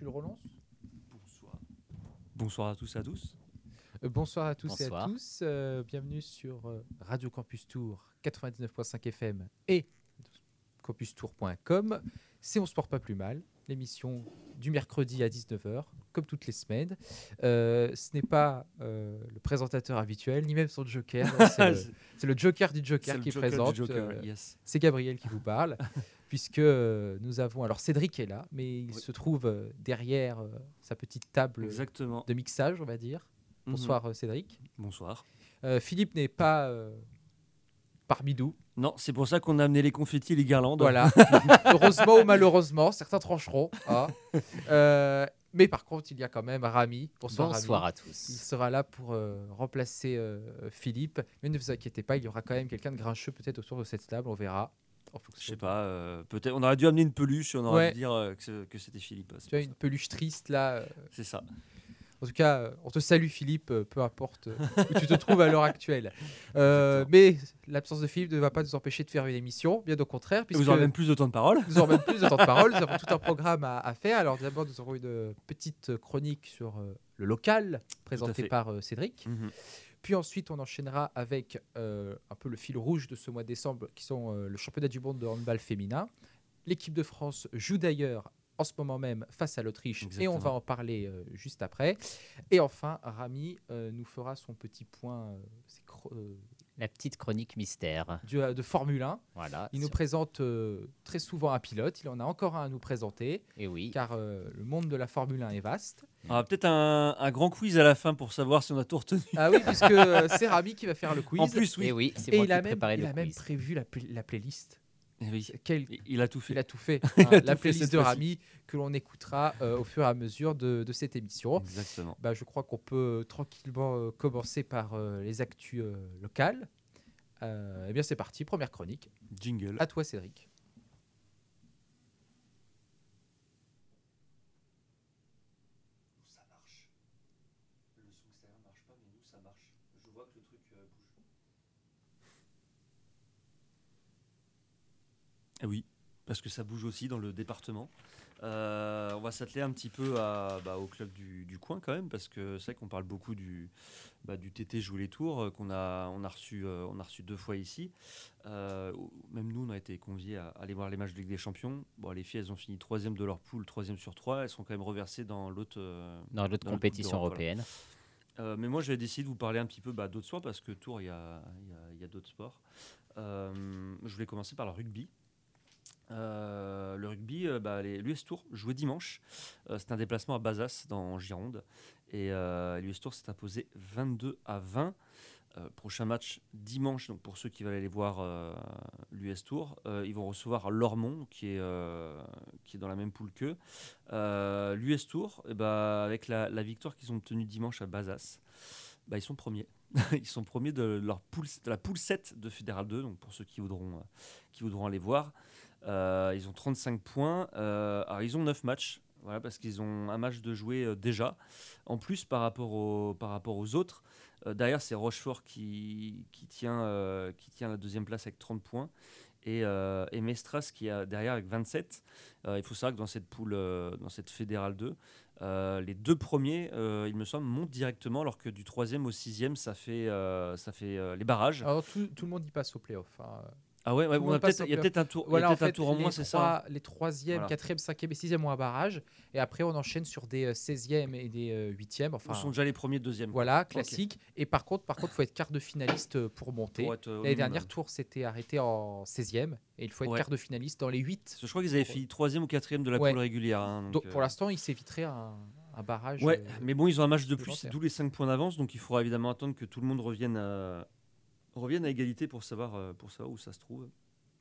Tu le relances Bonsoir. Bonsoir à tous et à tous. Euh, bonsoir à tous et à tous. Euh, bienvenue sur euh, Radio Campus Tour 99.5 FM et campustour.com. C'est On se porte pas plus mal, l'émission du mercredi à 19h, comme toutes les semaines. Euh, ce n'est pas euh, le présentateur habituel, ni même son joker. C'est le, joker du joker qui Joker présente. Euh, yes. c'est Gabriel qui vous parle, puisque euh, nous avons. Alors Cédric est là, mais il Oui. se trouve euh, derrière euh, sa petite table Exactement. de mixage, on va dire. Mhm. Bonsoir Cédric. Bonsoir. Euh, Philippe n'est pas euh, parmi nous. Non, c'est pour ça qu'on a amené les confettis et les guirlandes. Voilà. Heureusement ou malheureusement, certains trancheront. hein. Euh, mais par contre, il y a quand même Rami. Bonsoir, Bonsoir Rami. à Il tous. sera là pour euh, remplacer euh, Philippe. Mais ne vous inquiétez pas, il y aura quand même quelqu'un de grincheux peut-être autour de cette table. On verra. En Je fonction sais pas, euh, peut-être on aurait dû amener une peluche et on aurait Ouais. dû dire euh, que que c'était Philippe. Tu as une peluche triste là. euh. C'est ça. En tout cas, on te salue Philippe, peu importe où tu te trouves à l'heure actuelle. Euh, mais l'absence de Philippe ne va pas nous empêcher de faire une émission, bien au contraire, Vous aurez même plus de temps de parole. nous aurons même plus de temps de parole. Nous avons tout un programme à, à faire. Alors d'abord, nous aurons une petite chronique sur euh, le local, présentée par euh, Cédric. Mhm. Puis ensuite, on enchaînera avec euh, un peu le fil rouge de ce mois de décembre, qui sont euh, le championnat du monde de handball féminin. L'équipe de France joue d'ailleurs en ce moment même face à l'Autriche, et on va en parler euh, juste après. Et enfin, Rami nous fera son petit point c'est cro- La petite chronique mystère. du- de Formule 1. Voilà. Il nous présente euh, très souvent un pilote, il en a encore un à nous présenter, Et oui. car euh, le monde de la Formule 1 est vaste. On aura peut-être un, un grand quiz à la fin pour savoir si on a tout retenu. Ah oui, puisque euh, c'est Rami qui va faire le quiz. En plus, oui. Et oui, c'est Et moi il qui a même, il le a même prévu la playlist. Oui. Quel- Il- a tout fait. Il a tout fait. Hein, a tout la fait playlist de. Rami que l'on écoutera euh, au fur et à mesure de, de cette émission. Exactement. Bah, je crois qu'on peut tranquillement euh, commencer par euh, les actus euh, locales. Euh, eh bien, c'est parti, première chronique. Jingle. À toi, Cédric. ça marche. Le son extérieur marche pas, mais nous ça marche. Je vois que le truc bouge. Ah oui, parce que ça bouge aussi dans le département. Euh, on va s'atteler un petit peu à, bah, au club du, du coin quand même, parce que c'est vrai qu'on parle beaucoup du, bah, du TT Jouer les Tours, euh, qu'on a, on a, reçu, euh, on a reçu deux fois ici. Euh, même nous, on a été conviés à aller voir les matchs de Ligue des Champions. Bon, les filles, elles ont fini troisième de leur poule, troisième sur trois. Elles sont quand même reversées dans l'autre. Dans l'autre dans le compétition voilà. européenne. mais moi, j'avais décidé de vous parler un petit peu bah, d'autres sports parce que Tours, il y a, il y a- il y a d'autres sports. Je voulais commencer par le rugby. Euh, le rugby, euh, bah, l'US Tours jouait dimanche. Euh, C'était un déplacement à Bazas dans Gironde. Et l'US Tours s'est imposé 22 à 20. Euh, prochain match dimanche, donc pour ceux qui veulent aller voir l'US Tour, ils vont recevoir Lormont qui est, qui est dans la même poule qu'eux. L'US Tour, eh ben, avec la, victoire qu'ils ont obtenue dimanche à Bazas, bah, ils sont premiers. ils sont premiers de, leur de la poule 7 de Fédéral 2, donc pour ceux qui voudront, qui voudront aller voir. Euh, ils ont 35 points. Euh, alors, ils ont 9 matchs. Voilà, parce qu'ils ont un match de jouer euh, déjà. En plus, par rapport, aux- par rapport aux autres, derrière, c'est Rochefort qui, qui, tient, qui tient la deuxième place avec 30 points. Et, et Mestras qui est derrière avec 27. Euh, il faut savoir que dans cette poule, dans cette fédérale 2, euh, les deux premiers, il me semble, montent directement, alors que du troisième au sixième, ça fait, ça fait les barrages. Alors, tout, tout le monde y passe au playoff. hein. Ah ouais, on a peut-être- il y a peut-être un tour, Voilà, en peut-être un fait, tour en les, moins, c'est ça hein les 3e, Voilà. 4e, 5e et 6e ont un barrage. Et après, on enchaîne sur des euh, 16e et des euh, 8e. Enfin, Où sont déjà les premiers, deuxièmes. voilà, classique. Et par contre, par contre, faut être quart de finaliste euh, pour monter. Euh, L'année minimum. dernière, Tour s'était arrêté en 16e. Et il faut être Ouais. quart de finaliste dans les 8. Parce que je crois qu'ils avaient fini troisième ou quatrième de la Ouais. poule régulière. hein, donc, Donc, euh, pour l'instant, il s'éviterait un, un barrage. Ouais, euh, mais bon, ils ont un match de plus, d'où les 5 points d'avance, donc il faudra évidemment attendre que tout le monde revienne à, revienne à égalité pour savoir, euh, pour savoir où ça se trouve.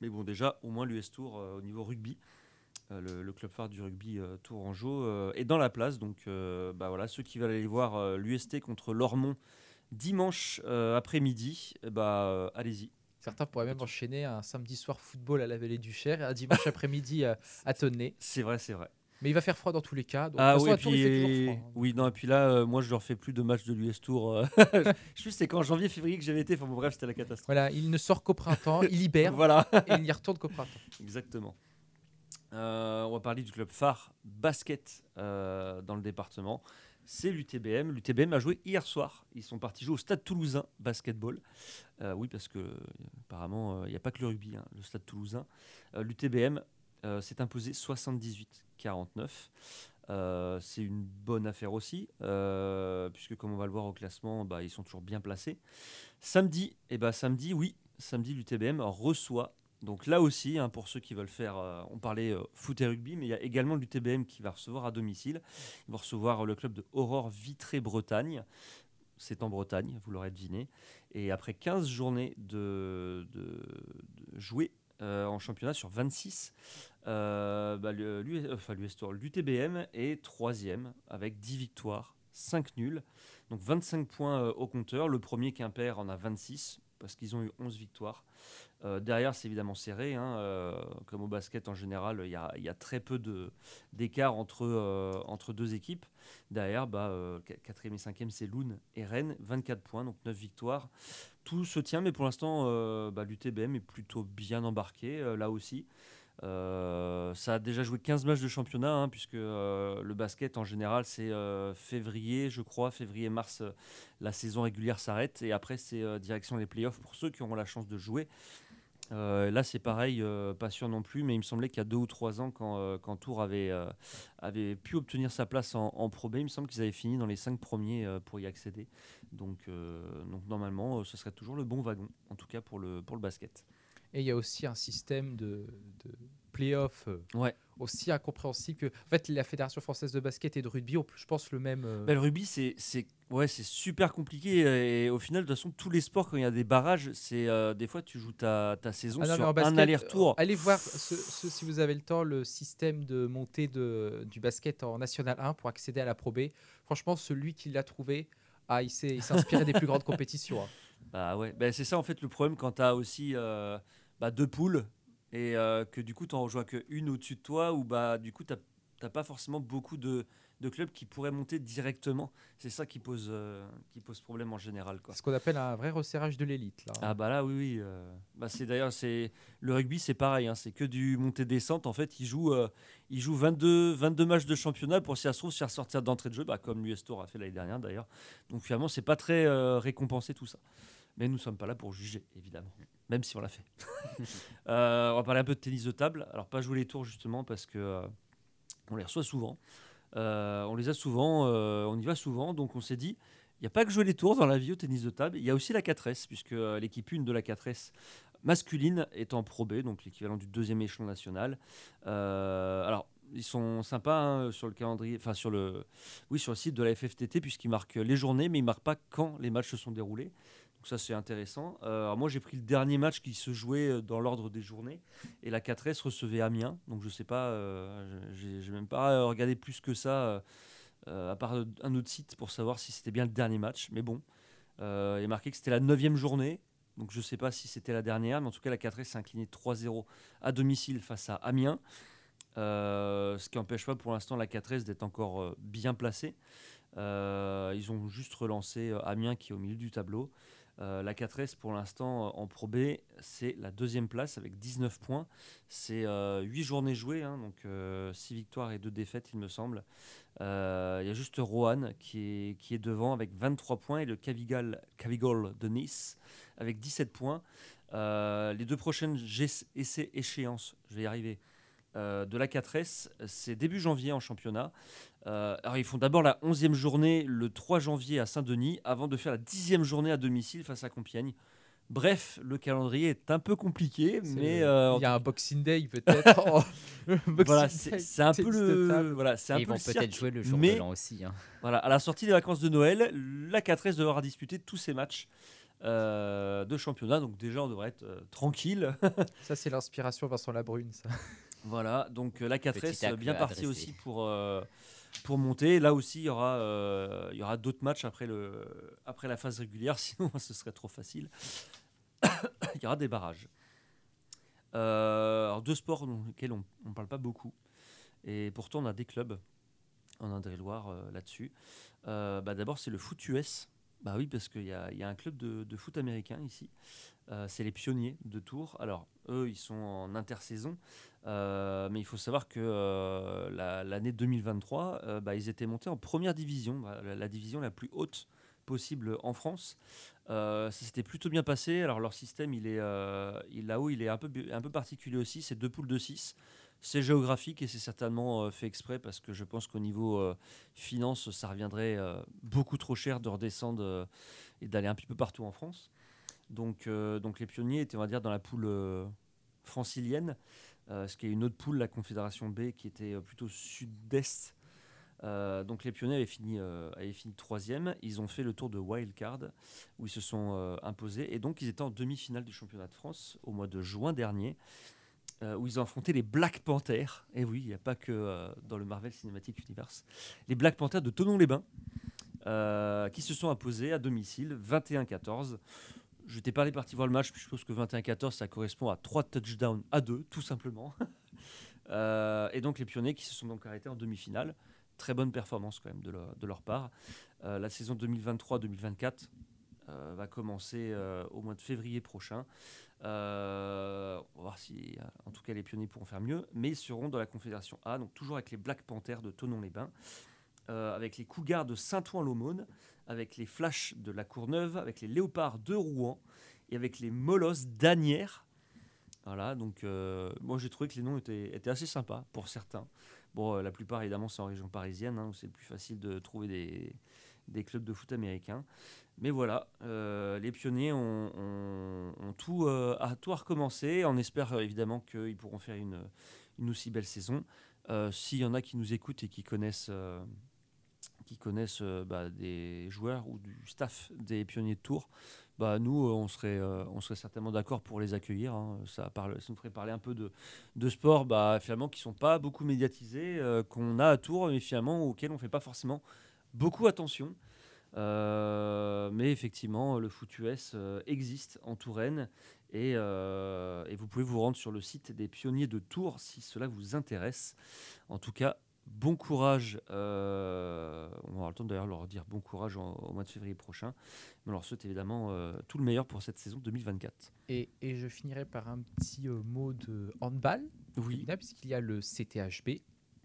Mais bon, déjà, au moins l'US Tour euh, au niveau rugby, euh, le, le club phare du rugby Tourangeau est dans la place. Donc bah voilà, ceux qui veulent aller voir l'UST contre Lormont dimanche après-midi, eh bah, allez-y. Certains pourraient même enchaîner un samedi soir football à la Vallée du Cher et un dimanche après-midi à Tonnet. C'est vrai, c'est vrai. Mais il va faire froid dans tous les cas. Donc, Ah oui, fait puis froid, hein. oui, non, et puis là, euh, moi, je leur fais plus de matchs de l'US Tour. euh. je c'est qu'en janvier, février que j'avais été. Enfin bon, bref, c'était la catastrophe. Voilà, il ne sort qu'au printemps, il libère Voilà, et il n'y retourne qu'au printemps. exactement. Euh, on va parler du club phare basket euh, dans le département. C'est l'UTBM. L'UTBM a joué hier soir. Ils sont partis jouer au Stade Toulousain basketball. Euh, oui, parce que apparemment il n'y a pas que le rugby, hein, le Stade Toulousain. L'UTBM s'est imposé 78-49. c'est une bonne affaire aussi, puisque comme on va le voir au classement, bah, ils sont toujours bien placés. Samedi, et eh bah, samedi, oui, samedi, l'UTBM reçoit donc là aussi, hein, pour ceux qui veulent faire, euh, on parlait euh, foot et rugby, mais il y a également l'UTBM qui va recevoir à domicile. Il va recevoir le club de Aurore Vitré-Bretagne. C'est en Bretagne, vous l'aurez deviné. Et après 15 journées de, de, jouer euh, en championnat sur 26, bah, l'UTBM est troisième avec 10 victoires, 5 nuls. Donc 25 points au compteur. Le premier Quimper en a 26 parce qu'ils ont eu 11 victoires. Euh, derrière, c'est évidemment serré. Hein, euh, comme au basket en général, il y a, très peu d'écart euh, entre deux équipes. Derrière, bah, 4e et 5e, c'est Loun et Rennes. 24 points, donc 9 victoires. Tout se tient, mais pour l'instant, bah, l'UTBM est plutôt bien embarqué là aussi. Euh, ça a déjà joué 15 matchs de championnat, hein, puisque euh, le basket en général c'est euh, février, je crois, février-mars, la saison régulière s'arrête et après c'est direction les playoffs pour ceux qui auront la chance de jouer. Là c'est pareil, pas sûr non plus, mais il me semblait qu'il y a deux ou trois ans, quand, quand Tours avait, avait pu obtenir sa place en, en Pro B, il me semble qu'ils avaient fini dans les cinq premiers pour y accéder. Donc, donc normalement, ce serait toujours le bon wagon, en tout cas pour le, pour le basket. Et il y a aussi un système de, de play-off euh, ouais. aussi incompréhensible que en fait la Fédération française de basket et de rugby ont je pense le même euh, bah, le rugby c'est ouais super compliqué et au final de toute façon tous les sports quand il y a des barrages c'est euh, des fois tu joues ta, ta saison ah sur un aller-retour allez voir si vous avez le temps le système de montée de, du basket en National 1 pour accéder à la Pro B franchement celui qui l'a trouvé ah, il s'est inspiré des plus grandes compétitions hein. Bah ouais, bah, c'est ça en fait le problème quand tu as aussi euh, bah, deux poules et euh, que du coup tu en rejoins qu'une au-dessus de toi ou bah du coup tu n'as pas forcément beaucoup de, de, clubs qui pourraient monter directement. C'est ça qui pose, euh, qui pose problème en général. Ce qu'on appelle un vrai resserrage de l'élite. Là. Ah bah là oui, oui. bah, c'est d'ailleurs c'est le rugby c'est pareil, hein, c'est que du montée-descente. En fait ils jouent, ils jouent 22, 22 matchs de championnat pour si ça se trouve se faire sortir d'entrée de jeu, bah, comme l'US Tour a fait l'année dernière d'ailleurs. Donc finalement c'est pas très récompensé tout ça. Mais nous ne sommes pas là pour juger, évidemment, même si on l'a fait. Euh, on va parler un peu de tennis de table. Alors, pas jouer les tours, justement, parce que euh, on les reçoit souvent. Euh, on les a souvent, on y va souvent. Donc, on s'est dit, il n'y a pas que jouer les tours dans la vie au tennis de table. Il y a aussi la 4S, puisque l'équipe 1 de la 4S masculine est en Pro donc l'équivalent du deuxième échelon national. alors, ils sont sympas hein, sur le calendrier, oui, sur le site de la FFTT puisqu'ils marquent les journées, mais ils marquent pas quand les matchs se sont déroulés. Donc ça c'est intéressant. Euh, moi j'ai pris le dernier match qui se jouait euh, dans l'ordre des journées et la 4S recevait Amiens. Donc je sais pas, euh, j'ai même pas regardé plus que ça à part un autre site pour savoir si c'était bien le dernier match. Mais bon, il est marqué que c'était la neuvième journée. Donc je sais pas si c'était la dernière, mais en tout cas la 4S s'est inclinée 3-0 à domicile face à Amiens. ce qui n'empêche pas pour l'instant la 4S d'être encore bien placée. ils ont juste relancé Amiens qui est au milieu du tableau. Euh, la 4S pour l'instant euh, en Pro B, c'est la deuxième place avec 19 points. C'est 8 euh, journées jouées, hein, donc 6 victoires et 2 défaites il me semble. Il y a juste Rohan qui est, devant avec 23 points et le Cavigal, Cavigol de Nice avec 17 points. les deux prochaines essais échéances, je vais y arriver, de la 4S, c'est début janvier en championnat. Euh, alors ils font d'abord la 11e journée le 3 janvier à Saint-Denis avant de faire la 10e journée à domicile face à Compiègne. Bref, le calendrier est un peu compliqué, mais euh, il y a un Boxing Day peut-être. voilà, c'est un peu le voilà, c'est un ils vont peut-être jouer le jour mais, de l'an aussi. Hein. Voilà, à la sortie des vacances de Noël, la 4S devra disputer tous ses matchs. Euh, de championnat, donc déjà on devrait être tranquille. ça c'est l'inspiration Vincent Labrune, ça. Voilà, donc la 4S bien partie aussi pour pour monter. Là aussi, il y aura, euh, il y aura d'autres matchs après, le, après la phase régulière, sinon ce serait trop facile. il y aura des barrages. Euh, deux sports dans lesquels on ne parle pas beaucoup. Et pourtant, on a des clubs en Indre-et-Loire euh, là-dessus. bah, D'abord, c'est le foot US. Bah oui, parce qu'il y, y a un club de, de foot américain ici. C'est les pionniers de Tours. Alors, eux, ils sont en intersaison. Euh, mais il faut savoir que euh, la- l'année 2023, euh, bah, ils étaient montés en première division, bah, la, division la plus haute possible en France. Ça s'était plutôt bien passé. Alors, leur système, il est, là-haut, il est un peu, un peu particulier aussi. C'est deux poules de 6. C'est géographique et c'est certainement fait exprès parce que je pense qu'au niveau finance, ça reviendrait beaucoup trop cher de redescendre et d'aller un petit peu partout en France. Donc, donc les pionniers étaient, on va dire, dans la poule francilienne, ce qui est une autre poule, la Confédération B, qui était euh, plutôt sud-est. Euh, donc les pionniers avaient fini, euh, troisième. Ils ont fait le tour de wildcard où ils se sont euh, imposés et donc ils étaient en demi-finale du championnat de France au mois de juin dernier euh, où ils ont affronté les Black Panthers. Et oui, il n'y a pas que euh, dans le Marvel Cinematic Universe. Les Black Panthers de Tonon-les-Bains, euh, qui se sont imposés à domicile 21-14. Je t'ai parlé parti voir le match, puis je pense que 21-14, ça correspond à 3 touchdowns à 2, tout simplement. Euh, et donc les pionniers qui se sont donc arrêtés en demi-finale. Très bonne performance quand même de leur, part. Euh, la saison 2023-2024 euh, va commencer au mois de février prochain. On va voir si, en tout cas, les pionniers pourront faire mieux. Mais ils seront dans la Confédération A, donc toujours avec les Black Panthers de Tonon-les-Bains, avec les Cougars de Saint-Ouen-l'Aumône, avec les Flash de la Courneuve, avec les Léopards de Rouen et avec les Molosses d'Anières. Voilà, donc euh, moi j'ai trouvé que les noms étaient, assez sympas pour certains. Bon, euh, la plupart évidemment c'est en région parisienne, hein, où c'est plus facile de trouver des, clubs de foot américains. Mais voilà, euh, les pionniers ont, tout, à, tout recommencer. On espère évidemment qu'ils pourront faire une, aussi belle saison. S'il y en a qui nous écoutent et qui connaissent, connaissent euh, bah, des joueurs ou du staff des pionniers de Tours, bah, nous, euh, on serait, euh, on serait certainement d'accord pour les accueillir. hein. Ça, nous ferait parler un peu de, de sport bah, finalement, qui ne sont pas beaucoup médiatisés, qu'on a à Tours, mais finalement auxquels on ne fait pas forcément beaucoup attention. Mais effectivement, le foot US existe en Touraine et, et vous pouvez vous rendre sur le site des pionniers de Tours si cela vous intéresse. En tout cas, bon courage. euh, on avoir le temps d'ailleurs de leur dire bon courage en- au mois de février prochain. Mais on leur souhaite évidemment euh, tout le meilleur pour cette saison 2024. Et, et je finirai par un petit euh, mot de handball, Oui, puisqu'il y a le CTHB,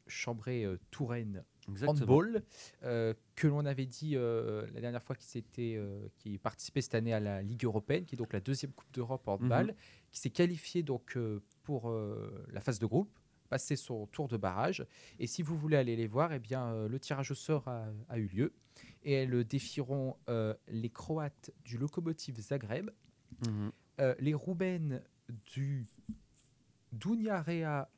Chambray-Touraine handball, que l'on avait dit la dernière fois euh, qui participait cette année à la Ligue européenne, qui est donc la deuxième Coupe d'Europe handball, Mhm. qui s'est qualifié donc pour la phase de groupe, passer son tour de barrage. Et si vous voulez aller les voir, eh bien euh, le tirage au sort a, a eu lieu et elles défieront euh, les Croates du Lokomotiv Zagreb, Mhm. euh, les Roumaines du Dunjarea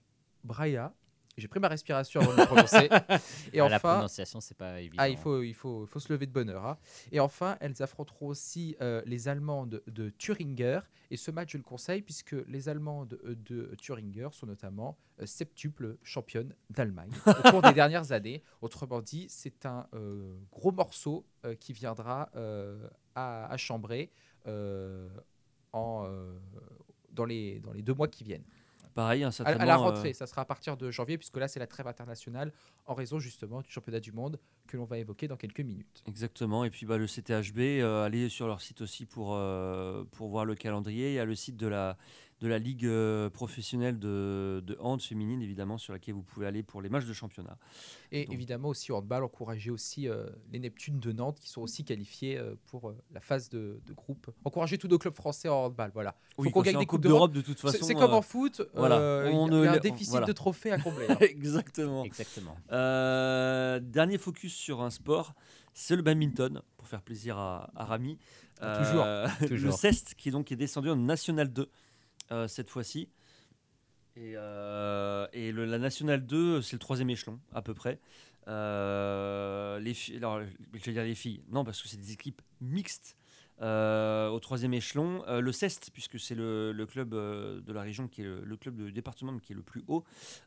Braia. J'ai pris ma respiration avant de le prononcer. Et Ah, la enfin, prononciation, c'est pas évident. ah, il faut, il faut, il faut se lever de bonne heure. hein. Et enfin, elles affronteront aussi euh, les Allemandes de Thüringer. Et ce match, je le conseille puisque les Allemandes euh, de Thüringer sont notamment euh, septuples championnes d'Allemagne au cours des dernières années. Autrement dit, c'est un euh, gros morceau qui viendra à, à Chambray en, dans, les, dans les deux mois qui viennent. Pareil, hein, À, certainement. à la euh, rentrée, ça sera à partir de janvier, puisque là, c'est la trêve internationale en raison justement du championnat du monde que l'on va évoquer dans quelques minutes. Exactement. Et puis bah, le CTHB, euh, allez sur leur site aussi pour, euh, pour voir le calendrier. Il y a le site de la, de la Ligue euh, professionnelle de, de hand féminine, évidemment, sur laquelle vous pouvez aller pour les matchs de championnat. Et Donc- évidemment aussi au handball, encourager aussi euh, les Neptunes de Nantes qui sont aussi qualifiés euh, pour euh, la phase de, de groupe. Encourager tous nos clubs français en handball, voilà. Faut Oui, qu'on gagne des Coupe coupes d'Europe. de toute façon. c'est comme en foot, voilà, il y a- on il y a un déficit voilà. de trophées à combler. hein. Exactement. Exactement. Dernier focus sur un sport, c'est le badminton, pour faire plaisir à, à Rami. Toujours, Euh, toujours. Le CEST, qui, est donc, est descendu en National 2 euh, cette fois-ci. Et, euh, la National 2, c'est le troisième échelon, à peu près. Euh, les alors, je vais dire les filles, non, parce que c'est des équipes mixtes. Euh, au troisième échelon, Euh, le CEST, puisque c'est le, club euh, de la région qui est le, club de département qui est le plus haut,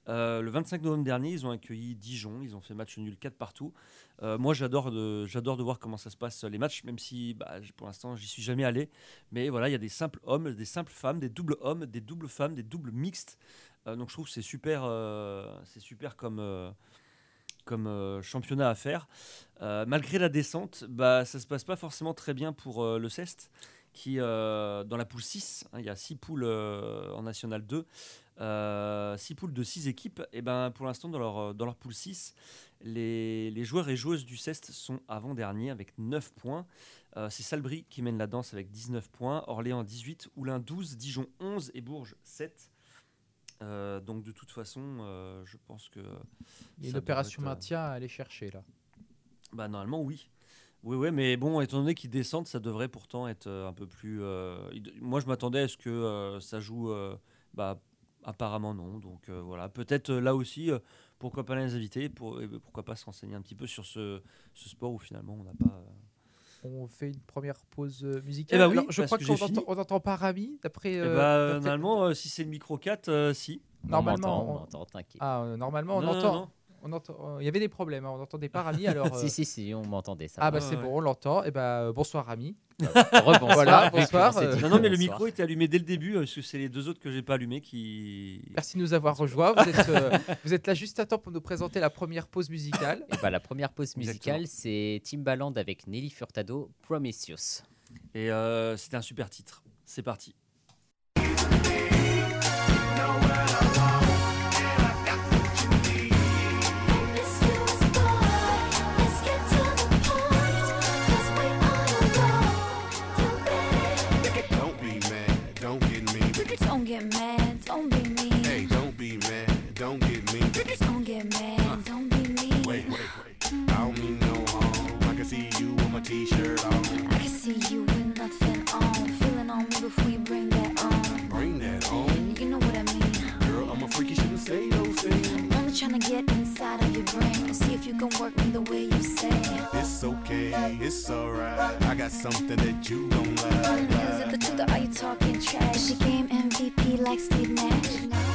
le 25 novembre dernier, ils ont accueilli Dijon. Ils ont fait match nul 4 partout. Moi, j'adore de, j'adore de voir comment ça se passe les matchs, même si bah, pour l'instant, j'y suis jamais allé. Mais voilà, il y a des simples hommes, des simples femmes, des doubles hommes, des doubles femmes, des doubles mixtes. Donc, je trouve que c'est super, c'est super comme, euh, championnat à faire. Euh, malgré la descente, bah, ça se passe pas forcément très bien pour euh, le CEST, qui, dans la poule 6, hein, il y a 6 poules en National 2, 6 poules de 6 équipes, et ben, pour l'instant, dans leur, dans leur poule 6, les, joueurs et joueuses du CEST sont avant-derniers avec 9 points. C'est Salbris qui mène la danse avec 19 points, Orléans 18, Oulin 12, Dijon 11 et Bourges 7. Euh, donc de toute façon, euh, je pense que... Il y a ça une devrait opération être, euh, maintien à aller chercher là. Bah normalement oui. Oui, oui, mais bon, étant donné qu'ils descendent, ça devrait pourtant être un peu plus... euh, moi, je m'attendais à ce que ça joue... bah, apparemment non. Donc voilà, peut-être là aussi, pourquoi pas les inviter, pour, et pourquoi pas se renseigner un petit peu sur ce, ce sport où finalement on n'a pas... On fait une première pause euh, musicale. Eh bah oui, Alors, je crois qu'on entend, on n'entend pas Rami d'après. eh euh, bah, normalement, euh, si c'est le micro 4, euh, si. Normalement, on on- m'entend, t'inquiète. Ah, euh, normalement, on Non, entend. non. on entend- Il y avait des problèmes, hein, on n'entendait pas Rami. Alors, euh, Si, si, si, on m'entendait ça. ah bah c'est Ouais, bon, on l'entend. Et bah bonsoir Rami. Rebonsoir. Voilà, bonsoir, euh, Non, non, mais le micro était allumé dès le début, euh, parce que c'est les deux autres que j'ai pas allumés qui... Merci de nous avoir rejoints. Vous êtes, euh, vous êtes là juste à temps pour nous présenter la première pause musicale. Et bah, la première pause musicale, c'est Timbaland avec Nelly Furtado, Prometheus. Et euh, c'était un super titre. C'est parti. Get mad, don't be mean. Hey, don't be mad, don't get me. Don't get mad, don't be mean. Wait, wait, wait. I don't mean no harm. I can see you with my t-shirt on. I can see you with nothing on. Feeling on me before you bring that on. Bring that on. You know what I mean. Girl, I'm a freak, you shouldn't say those things. I'm only trying to get you can work me the way you say. It's okay, it's alright. I got something that you don't like. Is it the truth or are you talking trash? Your game MVP like Steve Nash?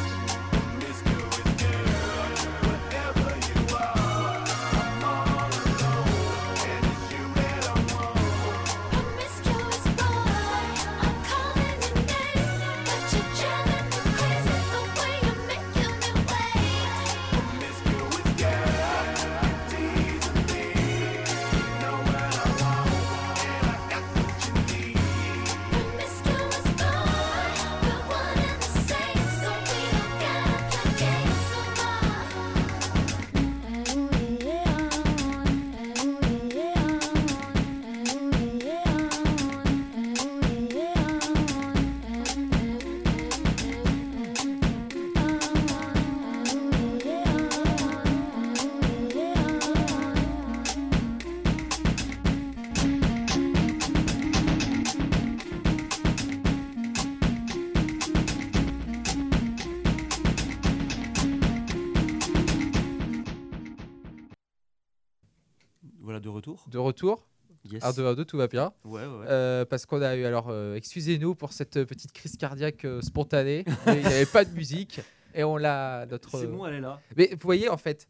Retour. Yes. 1, 2, 1, 2, tout va bien. Ouais, ouais, ouais. Euh, parce qu'on a eu, alors, euh, excusez-nous pour cette petite crise cardiaque euh, spontanée. il n'y avait pas de musique. Et on l'a. Notre... C'est bon, elle est là. Mais vous voyez, en fait,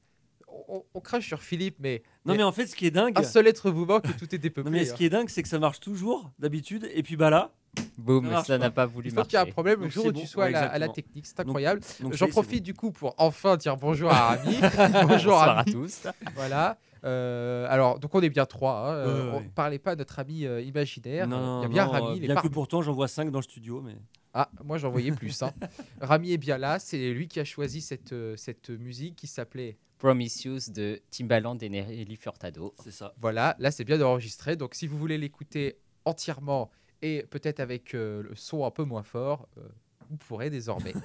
on, on crache sur Philippe, mais Non, Mais- en fait, ce qui est dingue. un seul être vous manque et tout est dépeuplé. Non, mais ce hein. qui est dingue, c'est que ça marche toujours d'habitude. Et puis bah là. Boum, Ça n'a pas. voulu Il faut qu'il y ait un marcher. problème le jour où bon. tu sois Ouais, à, la, à technique. C'est incroyable. donc J'en profite du coup pour enfin dire bonjour à Rami. bonjour à tous. Voilà. Euh, alors, donc on est bien trois. hein. Euh, on ouais. parlait pas à notre ami euh, imaginaire. Non, non, il y a bien non, Rami. euh, il est bien par- que pourtant, j'en vois 5 dans le studio. Mais Ah, moi j'en voyais plus. hein. Rami est bien là. C'est lui qui a choisi cette, cette musique qui s'appelait. Prometheus de Timbaland et Nelly Furtado. c'est ça. Voilà, là c'est bien enregistré. Donc si vous voulez l'écouter entièrement et peut-être avec euh, le son un peu moins fort, euh, vous pourrez désormais.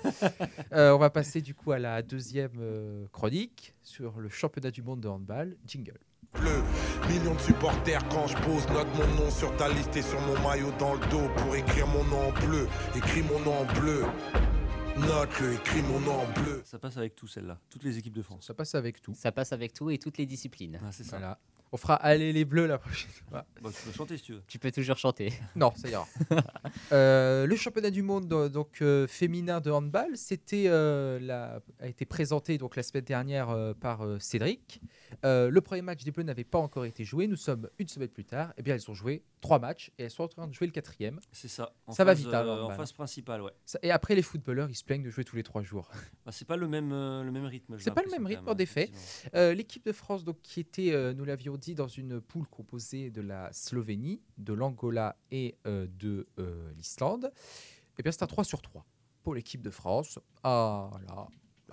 Euh, on va passer du coup à la deuxième euh, chronique sur le championnat du monde de handball. Jingle. bleu. Millions de supporters quand je pose, note mon nom sur ta liste et sur mon maillot dans le dos pour écrire mon nom en bleu. Écris mon nom en bleu. Note-le, écris mon nom en bleu. Ça passe avec tout, celle-là. Toutes les équipes de France. Ça passe avec tout. Ça passe avec tout et toutes les disciplines. Ah, c'est ça. Voilà. On fera aller les bleus la prochaine fois. Bah, tu peux chanter si tu veux. Tu peux toujours chanter. Non, ça ira. Euh, le championnat du monde euh, donc euh, féminin de handball, c'était euh, la- a été présenté donc la semaine dernière euh, par euh, Cédric. Euh, le premier match des Bleus n'avait pas encore été joué. Nous sommes une semaine plus tard. Eh bien, elles ont joué trois matchs et elles sont en train de jouer le quatrième. C'est ça. En Ça va vite, hein, euh, en phase principale, ouais. Et après, les footballeurs, ils se plaignent de jouer tous les trois jours. Bah, c'est pas le même, euh, le même rythme. C'est pas le même rythme, en effet. Euh, L'équipe de France, donc, qui était, nous l'avions dit, dans une poule composée de la Slovénie, de l'Angola et de l'Islande, eh bien, c'est un 3 sur 3 pour l'équipe de France. Ah là,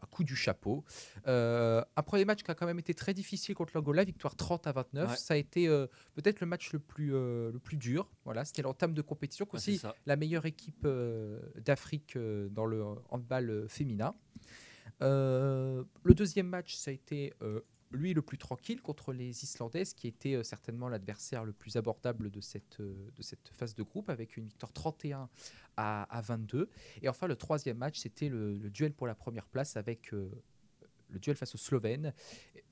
coup du chapeau. Euh, un premier match qui a quand même été très difficile contre l'Angola, victoire 30 à 29. Ouais. Ça a été euh, peut-être le match le plus, euh, le plus dur. Voilà, c'était l'entame de compétition. Ouais, Aussi, la meilleure équipe euh, d'Afrique dans le handball féminin. Le deuxième match, ça a été lui le plus tranquille contre les Islandaises, qui était euh, certainement l'adversaire le plus abordable de cette, euh, de cette phase de groupe, avec une victoire 31 à, à 22. Et enfin, le troisième match, c'était le, le duel pour la première place avec euh, le duel face aux Slovènes,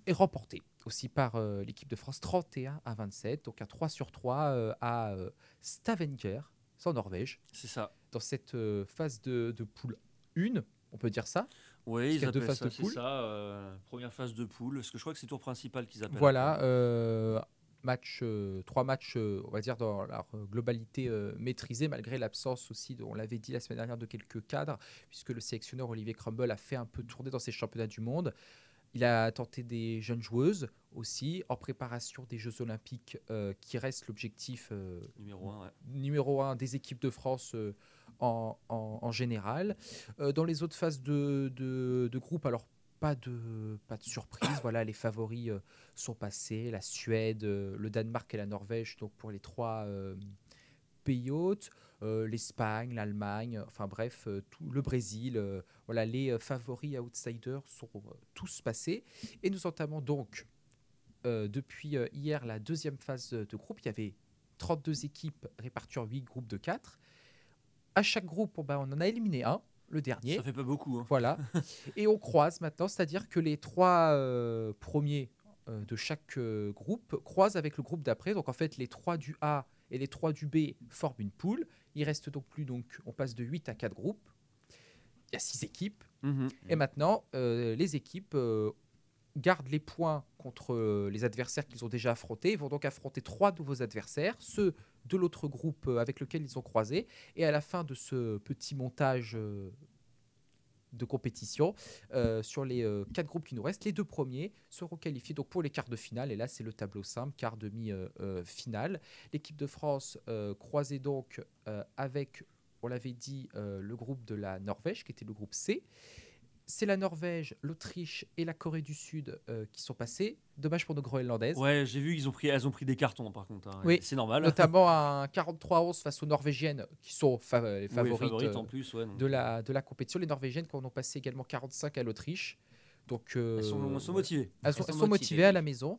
et remporté aussi par euh, l'équipe de France 31 à 27, donc un 3 sur 3 euh, à Stavanger, c'est en Norvège, C'est ça. dans cette phase de, de poule 1, on peut dire ça? Oui, ils y a deux appellent phases ça, de poule. ça. euh, première phase de poule. Parce que je crois que c'est tour principal qu'ils appellent. Voilà, euh, match, euh, trois matchs, on va dire, dans leur globalité maîtrisée, malgré l'absence aussi, on l'avait dit la semaine dernière, de quelques cadres, puisque le sélectionneur Olivier Crumble a fait un peu tourner dans ses championnats du monde. Il a tenté des jeunes joueuses aussi, en préparation des Jeux Olympiques, qui reste l'objectif Numéro 1, ouais. numéro un des équipes de France en, général. Euh, dans les autres phases de, de, groupe, alors pas de, pas de surprise. voilà, les favoris euh, sont passés. La Suède, euh, le Danemark et la Norvège, donc pour les trois pays hôtes. L'Espagne, l'Allemagne, enfin bref, le Brésil. voilà, les favoris outsiders sont tous passés. Et nous entamons donc depuis hier la deuxième phase de groupe. Il y avait 32 équipes réparties en 8 groupes de 4. À chaque groupe, bah, on en a éliminé un, le dernier. Ça fait pas beaucoup. Hein. Voilà. Et on croise maintenant, c'est-à-dire que les trois euh, premiers euh, de chaque euh, groupe croisent avec le groupe d'après. Donc en fait, les trois du A et les trois du B forment une poule. Il reste donc plus, donc on passe de 8 à 4 groupes. Il y a 6 équipes. Mhm. Et maintenant, les équipes gardent les points contre les adversaires qu'ils ont déjà affrontés. Ils vont donc affronter trois nouveaux adversaires, ceux de l'autre groupe euh, avec lequel ils ont croisé. Et à la fin de ce petit montage euh, de compétition, euh, sur les quatre groupes qui nous restent, les deux premiers seront qualifiés donc pour les quarts de finale. Et là, c'est le tableau simple, quart demi-finale. L'équipe de France croisait donc avec, on l'avait dit, le groupe de la Norvège, qui était le groupe C. C'est la Norvège, l'Autriche et la Corée du Sud euh, qui sont passés. Dommage pour nos Groenlandaises. Ouais, j'ai vu qu'ils ont pris, elles ont pris des cartons par contre. hein. Oui. C'est normal. Notamment un 43-11 face aux Norvégiennes qui sont fa- les Oui, favorites, euh, en plus, ouais. de, la, de la compétition. Les Norvégiennes qui en ont passé également 45 à l'Autriche. Donc, euh, Elles sont, elles sont motivées. Elles sont, elles sont motivées à la maison.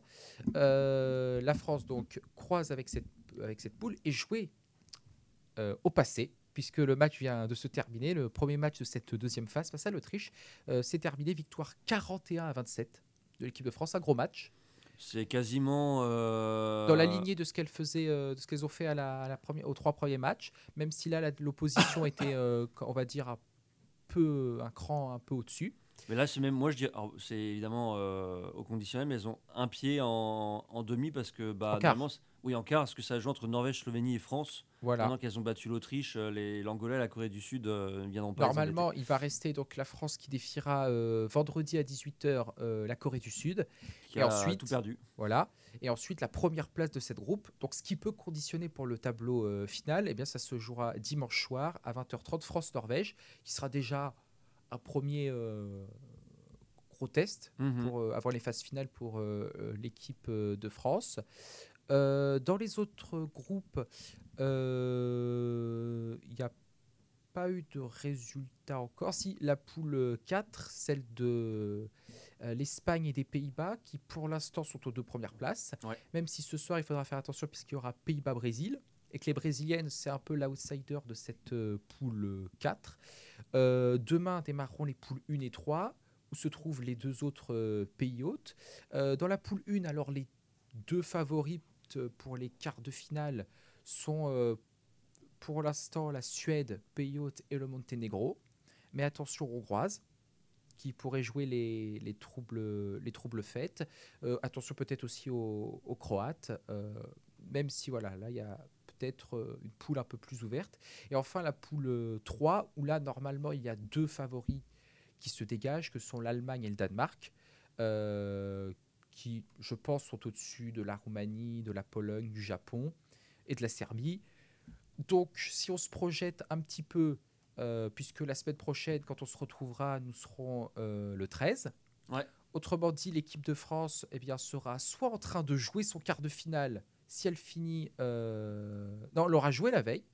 Euh, la France donc croise avec cette, avec cette poule et jouait euh, au passé, puisque le match vient de se terminer. Le premier match de cette deuxième phase face à l'Autriche euh, s'est terminé victoire 41 à 27 de l'équipe de France. Un gros match C'est quasiment. euh, dans la lignée de ce qu'elles faisaient, euh, de ce qu'elles ont fait à la, à la première, aux trois premiers matchs, même si là l'opposition était, euh, on va dire, un peu un cran un peu au-dessus. Mais là, c'est même. Moi, je dis. C'est évidemment euh, au conditionnel, mais elles ont un pied en, en demi parce que. Bah, En oui, en quart, parce que ça joue entre Norvège, Slovénie et France. Voilà. Maintenant qu'elles ont battu l'Autriche, euh, l'Angola la Corée du Sud euh, ne viendront pas. Normalement, il va rester donc la France qui défiera euh, vendredi à 18h la Corée du Sud. qui et a ensuite- tout perdu. Voilà. Et ensuite, la première place de cette groupe. Donc, ce qui peut conditionner pour le tableau final, eh bien, ça se jouera dimanche soir à 20h30 France-Norvège, qui sera déjà un premier euh, gros test Mhm. pour, euh, avant les phases finales pour euh, l'équipe de France. Dans les autres groupes, il n'y a pas eu de résultat encore. Si la poule 4, celle de euh, l'Espagne et des Pays-Bas, qui pour l'instant sont aux deux premières places, Ouais. même si ce soir il faudra faire attention puisqu'il y aura Pays-Bas-Brésil, et que les Brésiliennes, c'est un peu l'outsider de cette euh, poule 4. Euh, demain démarreront les poules 1 et 3 où se trouvent les deux autres euh, pays hôtes. Euh, dans la poule 1, alors les deux favorites pour les quarts de finale sont pour l'instant la Suède, pays hôte et le Monténégro. Mais attention hongroise qui pourrait jouer les, les troubles, les troubles attention peut-être aussi aux, aux Croates, même si voilà, là il y a peut-être euh, une poule un peu plus ouverte. Et enfin la poule euh, 3, où là normalement il y a deux favoris qui se dégagent, que sont l'Allemagne et le Danemark, euh, qui je pense sont au-dessus de la Roumanie, de la Pologne, du Japon et de la Serbie. Donc si on se projette un petit peu, euh, puisque la semaine prochaine, quand on se retrouvera, nous serons euh, le 13. Ouais. Autrement dit, l'équipe de France eh bien, sera soit en train de jouer son quart de finale, si elle finit... euh, Non, elle aura joué la veille.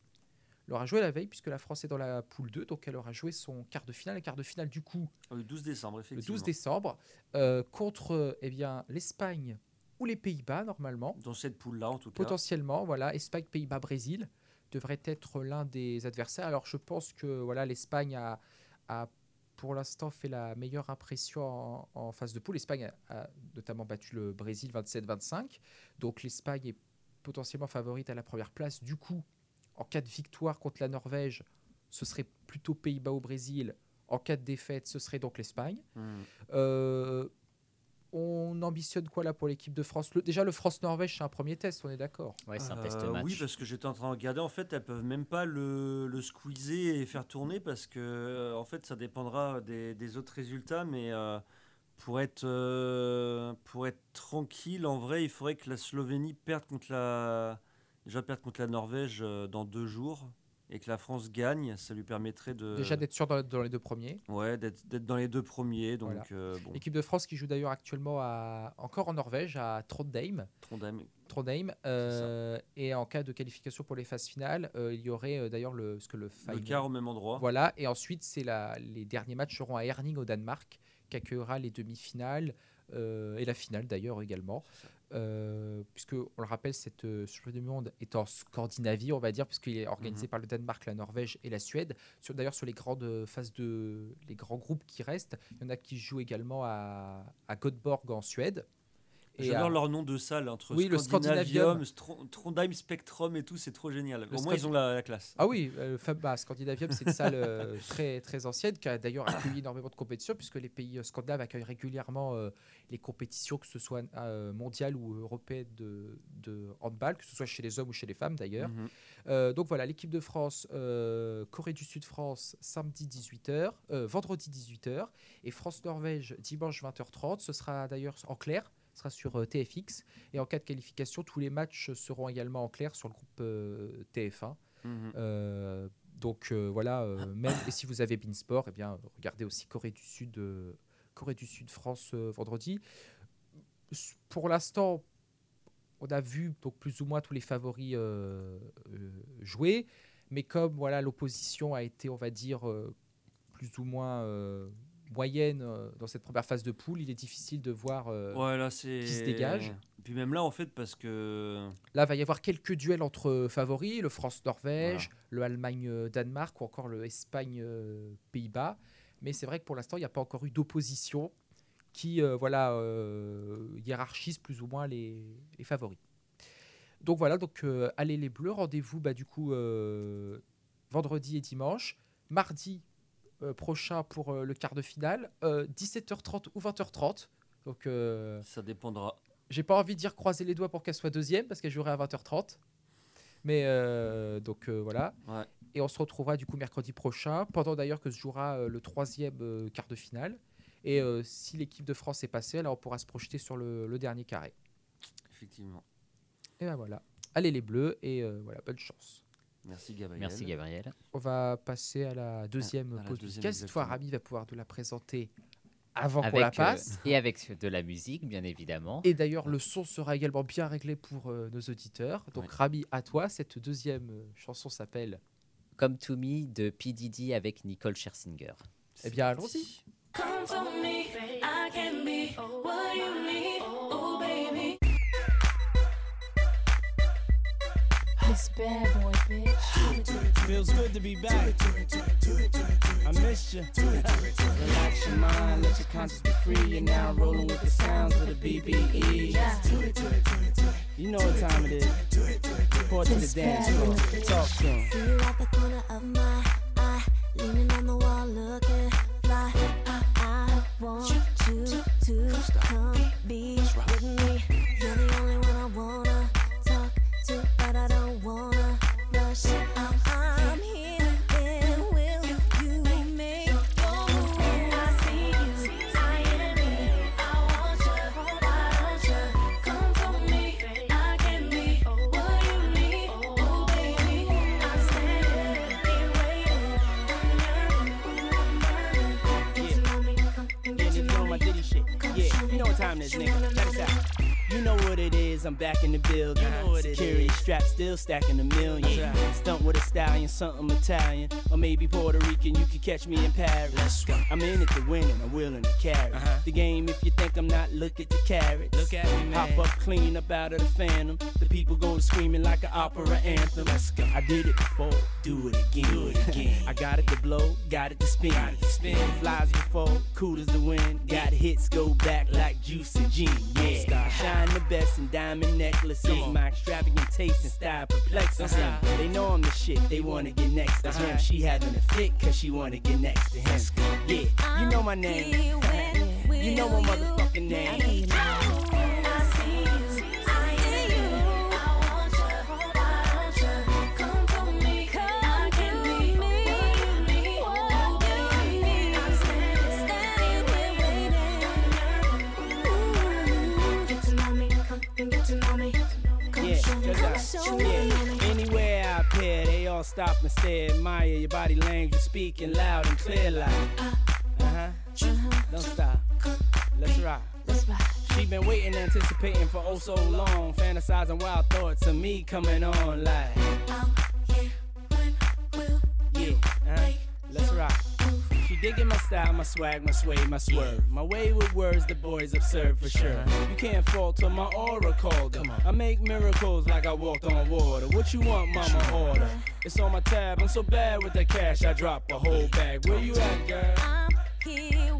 Elle aura joué la veille, puisque la France est dans la poule 2, donc elle aura joué son quart de finale. Le quart de finale, du coup, Ah Le 12 décembre, le effectivement. 12 décembre, euh, contre eh bien, l'Espagne ou les Pays-Bas, normalement. Dans cette poule-là, en tout cas. Potentiellement, voilà, Espagne, Pays-Bas, Brésil devrait être l'un des adversaires. Alors je pense que voilà, l'Espagne a, a pour l'instant fait la meilleure impression en, en phase de poule. L'Espagne a, a notamment battu le Brésil 27-25. Donc l'Espagne est potentiellement favorite à la première place. Du coup, en cas de victoire contre la Norvège, ce serait plutôt Pays-Bas au Brésil. En cas de défaite, ce serait donc l'Espagne. Hmm. Euh, on ambitionne quoi là pour l'équipe de France? Le- Déjà, le France-Norvège, c'est un premier test, on est d'accord. Ouais, c'est un test Euh, match. Oui, parce que j'étais en train de regarder. En fait, elles peuvent même pas le, le squeezer et faire tourner parce que, euh, en fait, ça dépendra des, des autres résultats. Mais euh, pour être euh, pour être tranquille, en vrai, il faudrait que la Slovénie perde contre la déjà perde contre la Norvège dans deux jours et que la France gagne. Ça lui permettrait de Déjà d'être sûr dans, dans les deux premiers. ouais d'être dans les deux premiers. Donc Voilà. euh, bon, L'équipe de France qui joue d'ailleurs actuellement à, encore en Norvège, à Trondheim. Trondheim. Trondheim euh, et en cas de qualification pour les phases finales, euh, il y aurait d'ailleurs le, ce que le Le quart au même endroit. Voilà, et ensuite, c'est la, les derniers matchs seront à Herning au Danemark, qui accueillera les demi-finales et la finale d'ailleurs également. Euh, puisque, on le rappelle, cette euh, du monde est en Scandinavie, on va dire, puisqu'il est organisé Mhm. par le Danemark, la Norvège et la Suède. Sur- D'ailleurs, sur les grandes phases de. les grands groupes qui restent, il y en a qui jouent également à, à Göteborg en Suède. J'adore à- leur nom de salle entre Oui, le Scandinavium, Trondheim Spectrum et tout, c'est trop génial. Au moins, ils ont la, la classe. Ah oui, euh, bah, Scandinavium, c'est une salle euh, très, très ancienne qui a d'ailleurs accueilli énormément de compétitions, puisque les pays euh, scandinaves accueillent régulièrement euh, les compétitions, que ce soit mondiales ou européennes de, de handball, que ce soit chez les hommes ou chez les femmes d'ailleurs. Mhm. Donc voilà, l'équipe de France, Corée du Sud-France, samedi 18h, euh, vendredi 18h, et France-Norvège, dimanche 20h30. Ce sera d'ailleurs en clair, sera sur euh, TFX. Et en cas de qualification, tous les matchs seront également en clair sur le groupe euh, TF1. Mhm. Euh, donc voilà, même et si vous avez Beansport, eh bien regardez aussi Corée du Sud, Corée du Sud France vendredi. Pour l'instant, on a vu donc plus ou moins tous les favoris euh, euh, jouer, mais comme voilà l'opposition a été, on va dire, euh, plus ou moins moyenne euh, dans cette première phase de poule, il est difficile de voir. euh, Ouais, là, c'est. qui se dégage. Puis même là, en fait, parce que. Là, va y avoir quelques duels entre favoris, le France-Norvège, le Allemagne-Danemark ou encore le Espagne-Pays-Bas. Mais c'est vrai que pour l'instant, il n'y a pas encore eu d'opposition qui euh, voilà, euh, hiérarchise plus ou moins les, les favoris. Donc voilà, donc euh, allez les Bleus, rendez-vous bah, du coup euh, vendredi et dimanche. Mardi euh, prochain pour euh, le quart de finale, euh, 17h30 ou 20h30. Donc euh, Ça dépendra. j'ai pas envie de dire croiser les doigts pour qu'elle soit deuxième parce qu'elle jouerait à 20h30. Mais euh, donc euh, voilà. Ouais. Et on se retrouvera du coup mercredi prochain, pendant d'ailleurs que se jouera euh, le troisième euh, quart de finale. Et euh, si l'équipe de France est passée, alors on pourra se projeter sur le, le dernier carré. Effectivement. Et ben voilà. Allez les Bleus et euh, voilà, bonne chance. Merci, Gabriel. Merci Gabriel. On va passer à la deuxième à la pause musicale. Cette fois. Rami va pouvoir de la présenter avant qu'on la euh, passe. et avec de la musique, bien évidemment. Et d'ailleurs, le son sera également bien réglé pour euh, nos auditeurs. Donc, Ouais. Rami, à toi. Cette deuxième euh, chanson s'appelle Comme To Me de P. Diddy avec Nicole Scherzinger. Eh bien, allons-y. Come to me, I can be what you need, This bad boy, bitch. Feels good to be back. I missed you. Relax your mind, let your conscience be free. You're now rolling with the sounds of the BBE. You know what time it is. Report to the dance floor. Talk to 'em. Back in the building. Security strap still stacking a million. Stunt with a stallion, something Italian. Or maybe Puerto Rican, you could catch me in Paris. I'm in it to win and I'm willing to carry. Uh-huh. The game, if you think I'm not, look at the carrots. Look at me, man. Hop up clean up out of the phantom. The people going screaming like an opera anthem. Let's go. I did it before, do it again. Do it again. I got it to blow, got it to spin. Got it to spin. Flies before, cool as the wind. Got hits, go back like juicy G. Yeah. Shine the best in diamond necklaces. My extravagant taste and style perplexing. Uh-huh. They know I'm the shit, they wanna get next to him. Uh-huh. She having a fit cause she wanna get next to him. Yeah, you know my name. You know my motherfucking name. Check out. Yeah, anywhere I appear, they all stop and stare, admire your body language, speaking loud and clear like. Uh huh. Don't stop. Let's rock. Let's rock. She been waiting, anticipating for oh so long, fantasizing wild thoughts of me coming on like. Yeah, uh-huh. let's rock. She digging my style, my swag, my sway, my swerve. My way with words, the boys observe for sure. You can't falter my aura called. I make miracles like I walked on water. What you want, mama? Order. It's on my tab. I'm so bad with the cash, I drop a whole bag. Where you at, girl? I'm here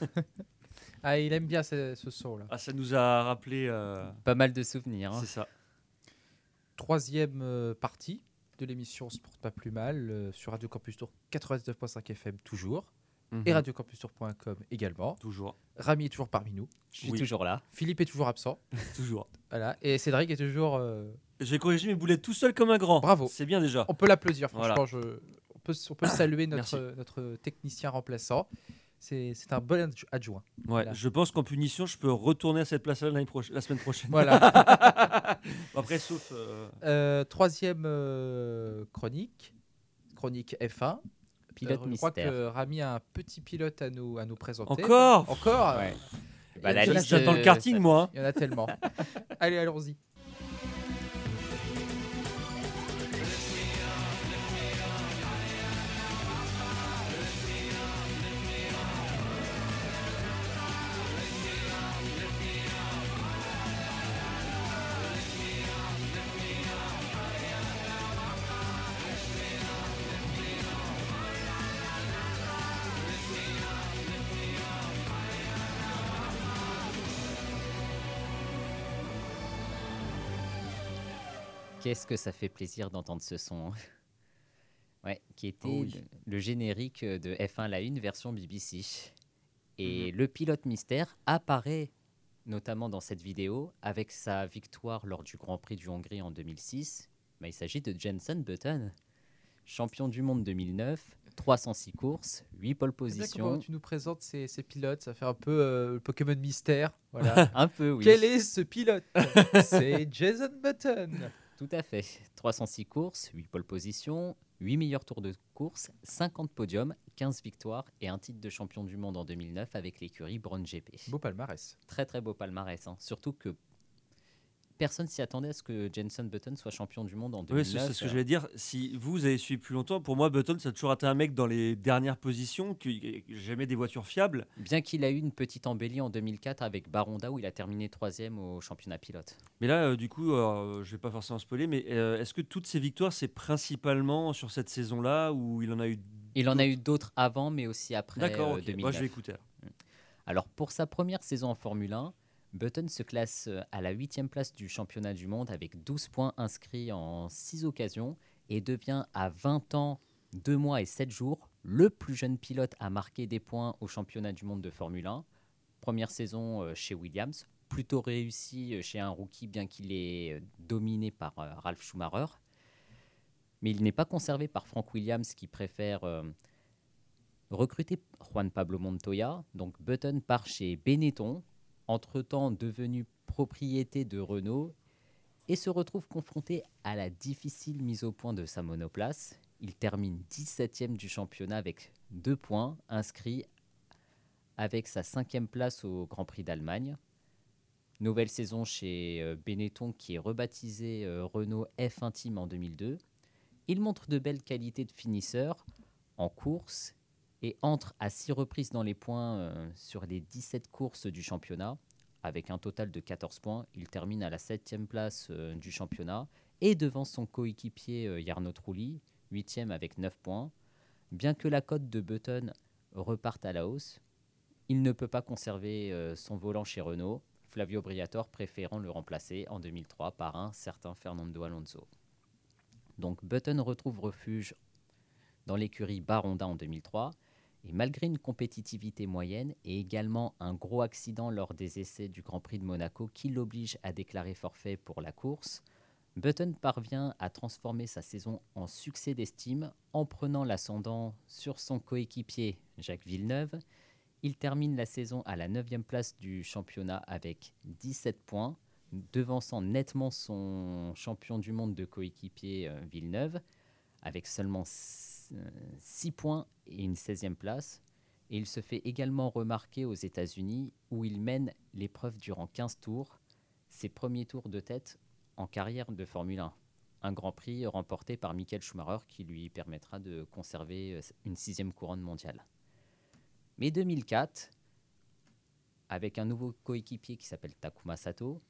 Ah, il aime bien ce, ce son-là. Ah, ça nous a rappelé. euh, Pas mal de souvenirs. hein. C'est ça. Troisième euh, partie de l'émission Se porte pas plus mal euh, sur Radio Campus Tour 99.5 FM toujours et Mhm. radiocampustour.com également. Toujours. Rami est toujours parmi nous. Je suis Oui. toujours là. Philippe est toujours absent. Toujours. Voilà. Et Cédric est toujours. J'ai corrigé mes boulettes tout seul comme un grand. Bravo. C'est bien déjà. On peut l'applaudir, Voilà. franchement. je- On peut, on peut saluer notre technicien remplaçant. C'est c'est un bon adjoint. Ouais, Voilà. je pense qu'en punition, je peux retourner à cette place-là la semaine prochaine. Voilà. Après, sauf. euh, Euh, troisième euh, chronique. Chronique F1. Pilote Euh, je crois mystère. que Rami a un petit pilote à nous, à nous présenter. Encore? Encore? Ouais. Bah, J'attends le karting, moi. Il y en a tellement. Allez, allons-y. Qu'est-ce que ça fait plaisir d'entendre ce son. hein. Ouais, qui était Oh oui. le, le générique de F1 La 1 version BBC. Et Mhm. le pilote mystère apparaît notamment dans cette vidéo avec sa victoire lors du Grand Prix du Hongrie en 2006. Bah, il s'agit de Jenson Button, champion du monde 2009, 306 courses, 8 pole comment positions. tu nous présentes ces, ces pilotes, ça fait un peu euh, le Pokémon mystère. Voilà. Un peu, oui. Quel est ce pilote? C'est Jason Button. Tout à fait. 306 courses, 8 pole positions, 8 meilleurs tours de course, 50 podiums, 15 victoires et un titre de champion du monde en 2009 avec l'écurie Brown GP. Beau palmarès. Très très beau palmarès. hein. Surtout que personne s'y attendait à ce que Jenson Button soit champion du monde en Oui, 2009. c'est c'est ce que j'allais dire. Si vous avez suivi plus longtemps, pour moi, Button, ça a toujours été un mec dans les dernières positions, qui jamais des voitures fiables. Bien qu'il a eu une petite embellie en 2004 avec Baronda où il a terminé troisième au championnat pilote. Mais là, euh, du coup, euh, je vais pas forcément spoiler, mais euh, est-ce que toutes ces victoires, c'est principalement sur cette saison-là où il en a eu Il en a eu d'autres avant mais aussi après D'accord, euh, ok. 2009. Moi, je vais écouter. alors. Alors pour sa première saison en Formule 1, Button se classe euh, à la huitième place du championnat du monde avec 12 points inscrits en 6 occasions et devient à 20 ans, 2 mois et 7 jours le plus jeune pilote à marquer des points au championnat du monde de Formule 1. Première saison euh, chez Williams, plutôt réussi euh, chez un rookie bien qu'il est dominé par Ralph Schumacher. Mais il n'est pas conservé par Frank Williams qui préfère recruter Juan Pablo Montoya. Donc Button part chez Benetton, entre-temps devenu propriété de Renault, et se retrouve confronté à la difficile mise au point de sa monoplace. Il termine 17e du championnat avec deux points inscrits avec sa cinquième place au Grand Prix d'Allemagne. Nouvelle saison chez euh, Benetton qui est rebaptisé euh, Renault F1 Team en 2002. Il montre de belles qualités de finisseur en course et entre à six reprises dans les points euh, sur les 17 courses du championnat. Avec un total de 14 points, il termine à la 7 place euh, du championnat et devant son coéquipier euh, Jarno Trulli, 8 avec 9 points. Bien que la cote de Button reparte à la hausse, il ne peut pas conserver euh, son volant chez Renault, Flavio Briatore préférant le remplacer en 2003 par un certain Fernando Alonso. Donc Button retrouve refuge dans l'écurie Baronda en 2003 et malgré une compétitivité moyenne et également un gros accident lors des essais du Grand Prix de Monaco qui l'oblige à déclarer forfait pour la course, Button parvient à transformer sa saison en succès d'estime en prenant l'ascendant sur son coéquipier Jacques Villeneuve. Il termine la saison à la 9e place du championnat avec 17 points, devançant nettement son champion du monde de coéquipier euh, Villeneuve, avec seulement 6 points et une 16e place. Et il se fait également remarquer aux États-Unis où il mène l'épreuve durant 15 tours, ses premiers tours de tête en carrière de Formule 1. Un Grand Prix remporté par Michael Schumacher qui lui permettra de conserver euh, une sixième couronne mondiale. Mais 2004, avec un nouveau coéquipier qui s'appelle Takuma Sato,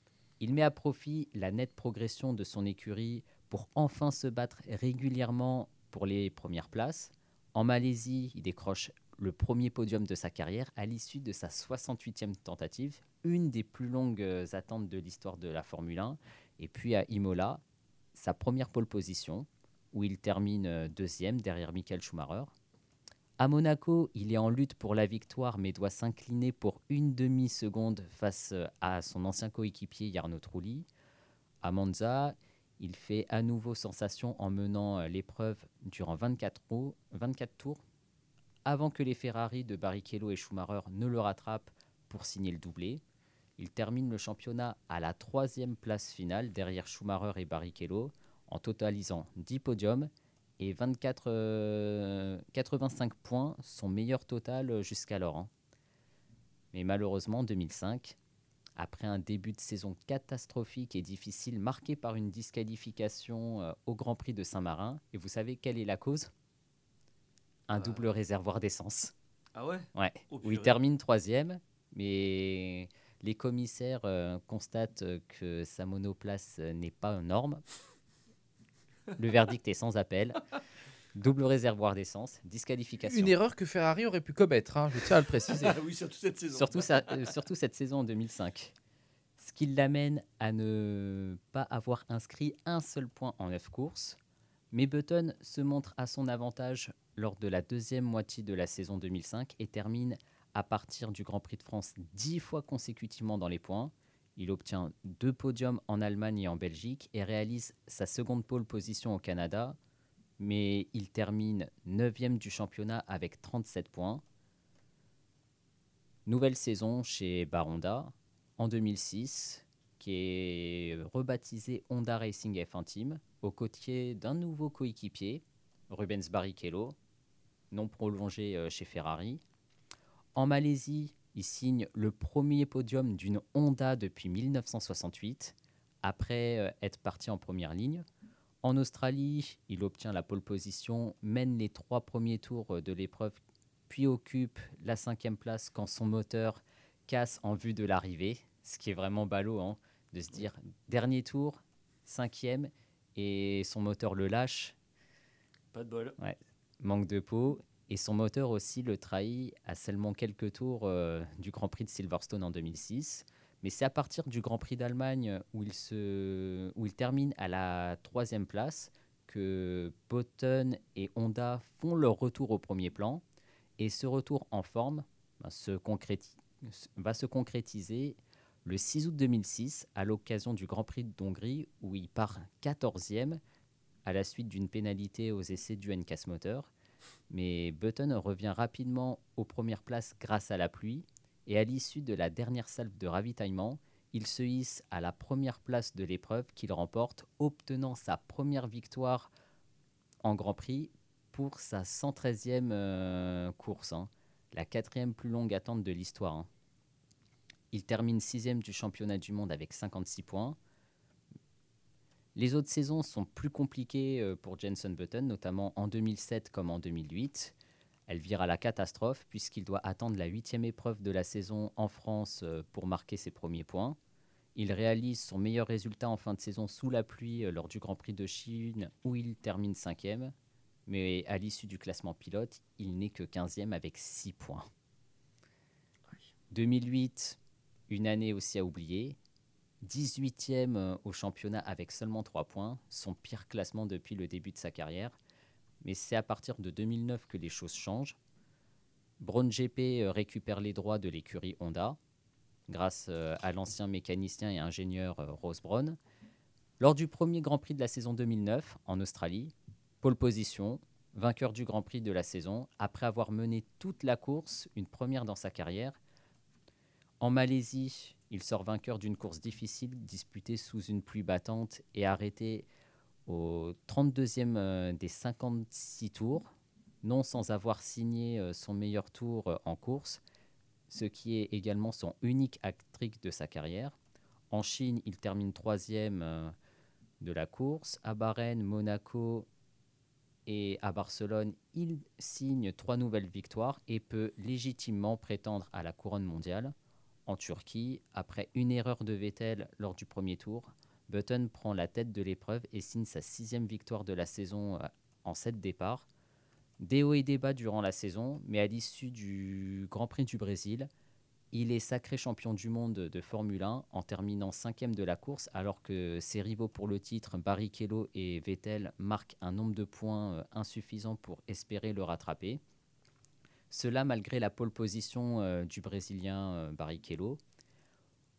il met à profit la nette progression de son écurie pour enfin se battre régulièrement pour les premières places. En Malaisie, il décroche le premier podium de sa carrière à l'issue de sa 68e tentative, une des plus longues euh, attentes de l'histoire de la Formule 1. Et puis à Imola, sa première pole position, où il termine euh, deuxième derrière Michael Schumacher. À Monaco, il est en lutte pour la victoire, mais doit s'incliner pour une demi-seconde face euh, à son ancien coéquipier Jarno Trulli. À Monza, il fait à nouveau sensation en menant euh, l'épreuve durant 24, roues- 24 tours, avant que les Ferrari de Barrichello et Schumacher ne le rattrapent pour signer le doublé. Il termine le championnat à la troisième place finale derrière Schumacher et Barrichello en totalisant 10 podiums et 24, euh, 85 points, son meilleur total euh, jusqu'alors. hein. Mais malheureusement, en 2005, après un début de saison catastrophique et difficile marqué par une disqualification euh, au Grand Prix de Saint-Marin, et vous savez quelle est la cause? Un Euh. double réservoir d'essence. Ah ouais? Ouais, Oh, où il purée. termine troisième, mais les commissaires euh, constatent que sa monoplace n'est pas aux normes. Le verdict est sans appel. Double réservoir d'essence, disqualification. Une erreur que Ferrari aurait pu commettre, hein, je tiens à le préciser. Ah oui, surtout cette saison. Surtout, euh, surtout cette saison en 2005. ce qui l'amène à ne pas avoir inscrit un seul point en 9 courses. Mais Button se montre à son avantage lors de la deuxième moitié de la saison 2005 et termine à partir du Grand Prix de France 10 fois consécutivement dans les points. Il obtient deux podiums en Allemagne et en Belgique et réalise sa seconde pole position au Canada, mais il termine 9e du championnat avec 37 points. Nouvelle saison chez Baronda en 2006, qui est rebaptisé Honda Racing F1 Team, aux côtés d'un nouveau coéquipier, Rubens Barrichello, non prolongé euh, chez Ferrari. En Malaisie, il signe le premier podium d'une Honda depuis 1968, après euh, être parti en première ligne. En Australie, il obtient la pole position, mène les trois premiers tours euh, de l'épreuve, puis occupe la cinquième place quand son moteur casse en vue de l'arrivée, ce qui est vraiment ballot hein, de se dire dernier tour, cinquième, et son moteur le lâche, Pas de bol. manque de peau, et son moteur aussi le trahit à seulement quelques tours euh, du Grand Prix de Silverstone en 2006. Mais c'est à partir du Grand Prix d'Allemagne où, il se- où il termine à la troisième place que Button et Honda font leur retour au premier plan. Et ce retour en forme ben, va se concrétiser le 6 août 2006 à l'occasion du Grand Prix d'Hongrie où il part 14e à la suite d'une pénalité aux essais du NCAS moteur. Mais Button revient rapidement aux premières places grâce à la pluie et à l'issue de la dernière salve de ravitaillement, il se hisse à la première place de l'épreuve qu'il remporte, obtenant sa première victoire en Grand Prix pour sa 113e euh, course, hein. la quatrième plus longue attente de l'histoire. hein. Il termine sixième du championnat du monde avec 56 points. Les autres saisons sont plus compliquées euh, pour Jenson Button, notamment en 2007 comme en 2008. Elle vire à la catastrophe puisqu'il doit attendre la huitième épreuve de la saison en France euh, pour marquer ses premiers points. Il réalise son meilleur résultat en fin de saison sous la pluie euh, lors du Grand Prix de Chine où il termine cinquième. Mais à l'issue du classement pilote, il n'est que 15e avec 6 points. 2008, une année aussi à oublier. 18e euh, au championnat avec seulement 3 points, son pire classement depuis le début de sa carrière. Mais c'est à partir de 2009 que les choses changent. Braun GP euh, récupère les droits de l'écurie Honda grâce euh, à l'ancien mécanicien et ingénieur euh, Rose Braun. Lors du premier Grand Prix de la saison 2009 en Australie, pole position, vainqueur du Grand Prix de la saison, après avoir mené toute la course, une première dans sa carrière. En Malaisie, il sort vainqueur d'une course difficile disputée sous une pluie battante et arrêté au 32e euh, des 56 tours, non sans avoir signé euh, son meilleur tour euh, en course, ce qui est également son unique hat-trick de sa carrière. En Chine, il termine troisième de la course. À Bahreïn, Monaco et à Barcelone, il signe trois nouvelles victoires et peut légitimement prétendre à la couronne mondiale. En Turquie, après une erreur de Vettel lors du premier tour, Button prend la tête de l'épreuve et signe sa sixième victoire de la saison euh, en sept départs. Des hauts et des bas durant la saison, mais à l'issue du Grand Prix du Brésil, il est sacré champion du monde de Formule 1 en terminant cinquième de la course, alors que ses rivaux pour le titre, Barrichello et Vettel, marquent un nombre de points euh, insuffisant pour espérer le rattraper. Cela malgré la pole position euh, du Brésilien Barrichello.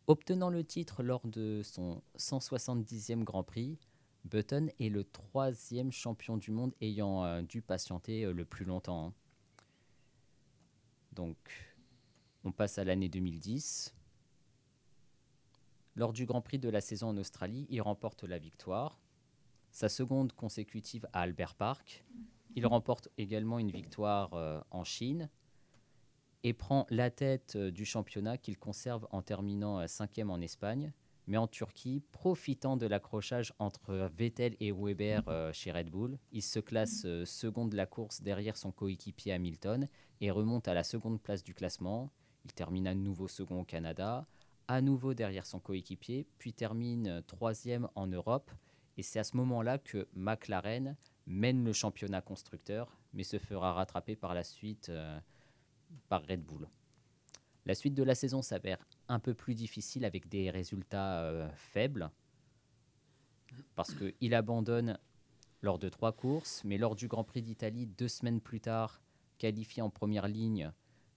Obtenant le titre lors de son 170e Grand Prix, Button est le troisième champion du monde ayant euh, dû patienter euh, le plus longtemps. hein. Donc, on passe à l'année 2010. Lors du Grand Prix de la saison en Australie, il remporte la victoire. Sa seconde consécutive à Albert Park. Il remporte également une victoire euh, en Chine et prend la tête euh, du championnat qu'il conserve en terminant euh, cinquième en Espagne. Mais en Turquie, profitant de l'accrochage entre Vettel et Weber euh, chez Red Bull, il se classe euh, second de la course derrière son coéquipier Hamilton et remonte à la seconde place du classement. Il termine à nouveau second au Canada, à nouveau derrière son coéquipier, puis termine euh, troisième en Europe. Et c'est à ce moment-là que McLaren mène le championnat constructeur, mais se fera rattraper par la suite euh, par Red Bull. La suite de la saison s'avère un peu plus difficile avec des résultats euh, faibles. Parce qu'il abandonne lors de trois courses, mais lors du Grand Prix d'Italie, deux semaines plus tard, qualifié en première ligne,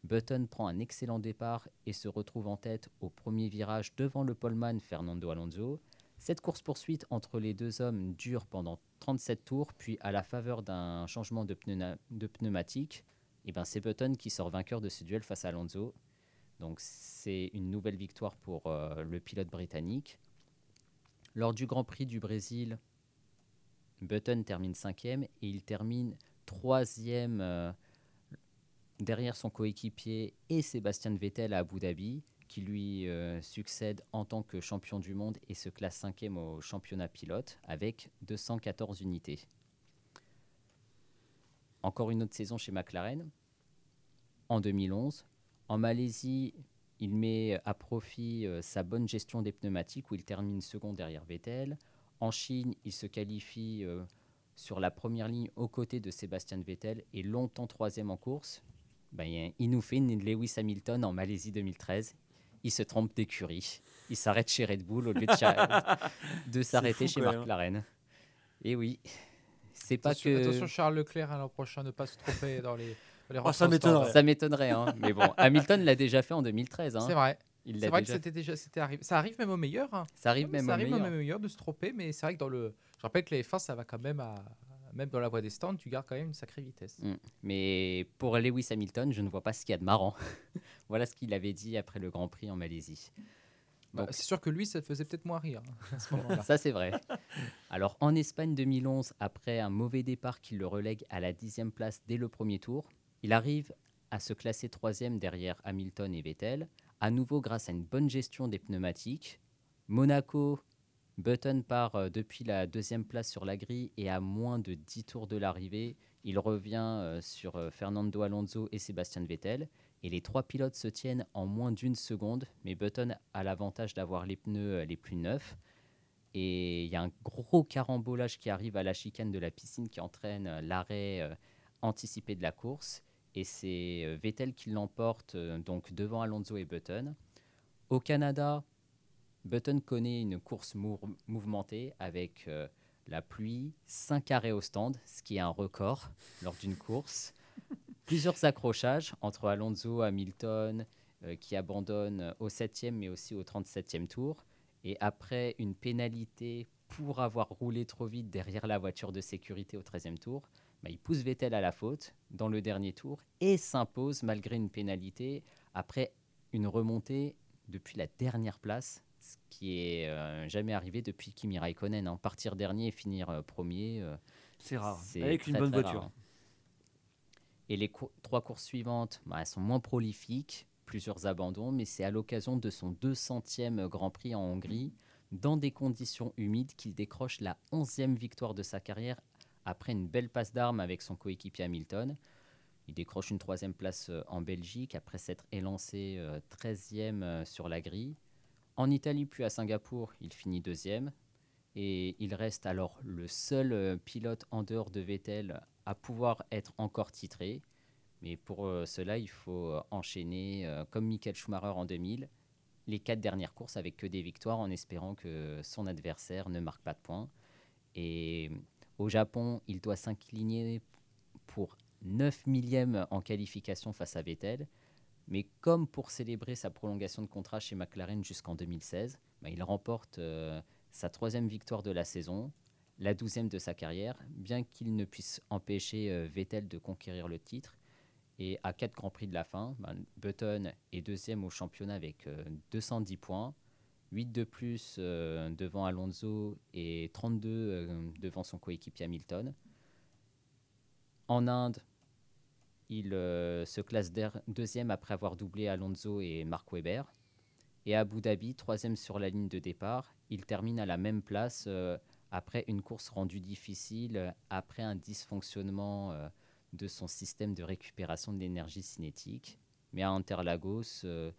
Button prend un excellent départ et se retrouve en tête au premier virage devant le poleman Fernando Alonso. Cette course-poursuite entre les deux hommes dure pendant 37 tours, puis à la faveur d'un changement de, pneuna- de pneumatique, eh ben c'est Button qui sort vainqueur de ce duel face à Alonso. Donc c'est une nouvelle victoire pour euh, le pilote britannique. Lors du Grand Prix du Brésil, Button termine cinquième et il termine troisième euh, derrière son coéquipier et Sébastien Vettel à Abu Dhabi, qui lui euh, succède en tant que champion du monde et se classe cinquième au championnat pilote avec 214 unités. Encore une autre saison chez McLaren. En 2011, en Malaisie, il met à profit euh, sa bonne gestion des pneumatiques où il termine second derrière Vettel. En Chine, il se qualifie euh, sur la première ligne aux côtés de Sébastien Vettel et longtemps troisième en course. Ben, il- nous fait une Lewis Hamilton en Malaisie 2013. Il se trompe d'écurie. Il s'arrête chez Red Bull au lieu de, de s'arrêter chez. McLaren. Et oui, c'est pas attention, que... attention, Charles Leclerc, à l'an prochain, ne pas se tromper dans les. les Oh, ça m'étonnerait. Ça m'étonnerait, hein. mais bon, Hamilton l'a déjà fait en 2013. hein. C'est vrai. Il C'est l'a vrai que déjà- c'était déjà, c'était arrivé. Ça arrive même au meilleur. hein. Ça arrive Ouais, même ça au arrive meilleur. même au meilleur de se tromper, mais c'est vrai que dans le. Je rappelle que les F1, ça va quand même à. Même dans la voie des stands, tu gardes quand même une sacrée vitesse. Mm. Mais pour Lewis Hamilton, je ne vois pas ce qu'il y a de marrant. voilà ce qu'il avait dit après le Grand Prix en Malaisie. Bah, c'est sûr que lui, ça faisait peut-être moins rire hein, à ce. Ça, c'est vrai. Alors, en Espagne 2011, après un mauvais départ qui le relègue à la dixième place dès le premier tour, il arrive à se classer troisième derrière Hamilton et Vettel, à nouveau grâce à une bonne gestion des pneumatiques. Monaco, Button part euh, depuis la deuxième place sur la grille et à moins de 10 tours de l'arrivée, il revient euh, sur euh, Fernando Alonso et Sébastien Vettel. Et les trois pilotes se tiennent en moins d'une seconde, mais Button a l'avantage d'avoir les pneus euh, les plus neufs. Et il y a un gros carambolage qui arrive à la chicane de la piscine qui entraîne euh, l'arrêt euh, anticipé de la course. Et c'est Vettel qui l'emporte donc devant Alonso et Button. Au Canada, Button connaît une course mouvementée avec la pluie, 5 arrêts au stand, ce qui est un record lors d'une course. Plusieurs accrochages entre Alonso, Hamilton, euh, qui abandonne au 7e mais aussi au 37e tour. Et après une pénalité pour avoir roulé trop vite derrière la voiture de sécurité au 13e tour, bah, il pousse Vettel à la faute dans le dernier tour et s'impose malgré une pénalité après une remontée depuis la dernière place, ce qui est euh, jamais arrivé depuis Kimi Raikkonen. hein. Partir dernier et finir euh, premier, euh, C'est rare. Avec une bonne voiture. rare. Et les trois courses suivantes, bah, elles sont moins prolifiques, plusieurs abandons, mais c'est à l'occasion de son 200e Grand Prix en Hongrie, dans des conditions humides, qu'il décroche la 11e victoire de sa carrière après une belle passe d'armes avec son coéquipier Hamilton. Il décroche une troisième place euh, en Belgique après s'être élancé euh, 13e euh, sur la grille. En Italie puis à Singapour, il finit deuxième. Et il reste alors le seul euh, pilote en dehors de Vettel à pouvoir être encore titré. Mais pour euh, cela, il faut euh, enchaîner, euh, comme Michael Schumacher en 2000, les quatre dernières courses avec que des victoires en espérant que son adversaire ne marque pas de points. Et au Japon, il doit s'incliner pour 9 millièmes en qualification face à Vettel. Mais comme pour célébrer sa prolongation de contrat chez McLaren jusqu'en 2016, bah, il remporte sa troisième victoire de la saison, la douzième de sa carrière, bien qu'il ne puisse empêcher euh, Vettel de conquérir le titre. Et à quatre Grands Prix de la fin, bah, Button est deuxième au championnat avec euh, 210 points, 8 de plus euh, devant Alonso et 32 euh, devant son coéquipier Hamilton. En Inde, il euh, se classe deuxième après avoir doublé Alonso et Mark Webber. Et à Abu Dhabi, troisième sur la ligne de départ, il termine à la même place euh, après une course rendue difficile, euh, après un dysfonctionnement euh, de son système de récupération de l'énergie cinétique. Mais à Interlagos, euh,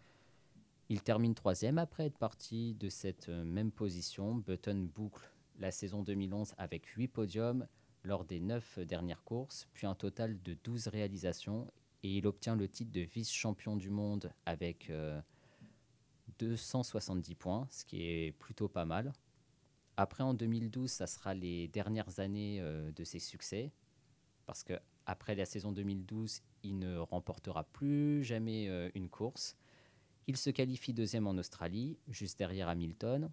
il termine troisième après être parti de cette même position. Button boucle la saison 2011 avec 8 podiums lors des 9 dernières courses, puis un total de 12 réalisations. Et il obtient le titre de vice-champion du monde avec euh, 270 points, ce qui est plutôt pas mal. Après, en 2012, ça sera les dernières années euh, de ses succès, parce que après la saison 2012, il ne remportera plus jamais euh, une course. Il se qualifie deuxième en Australie, juste derrière Hamilton.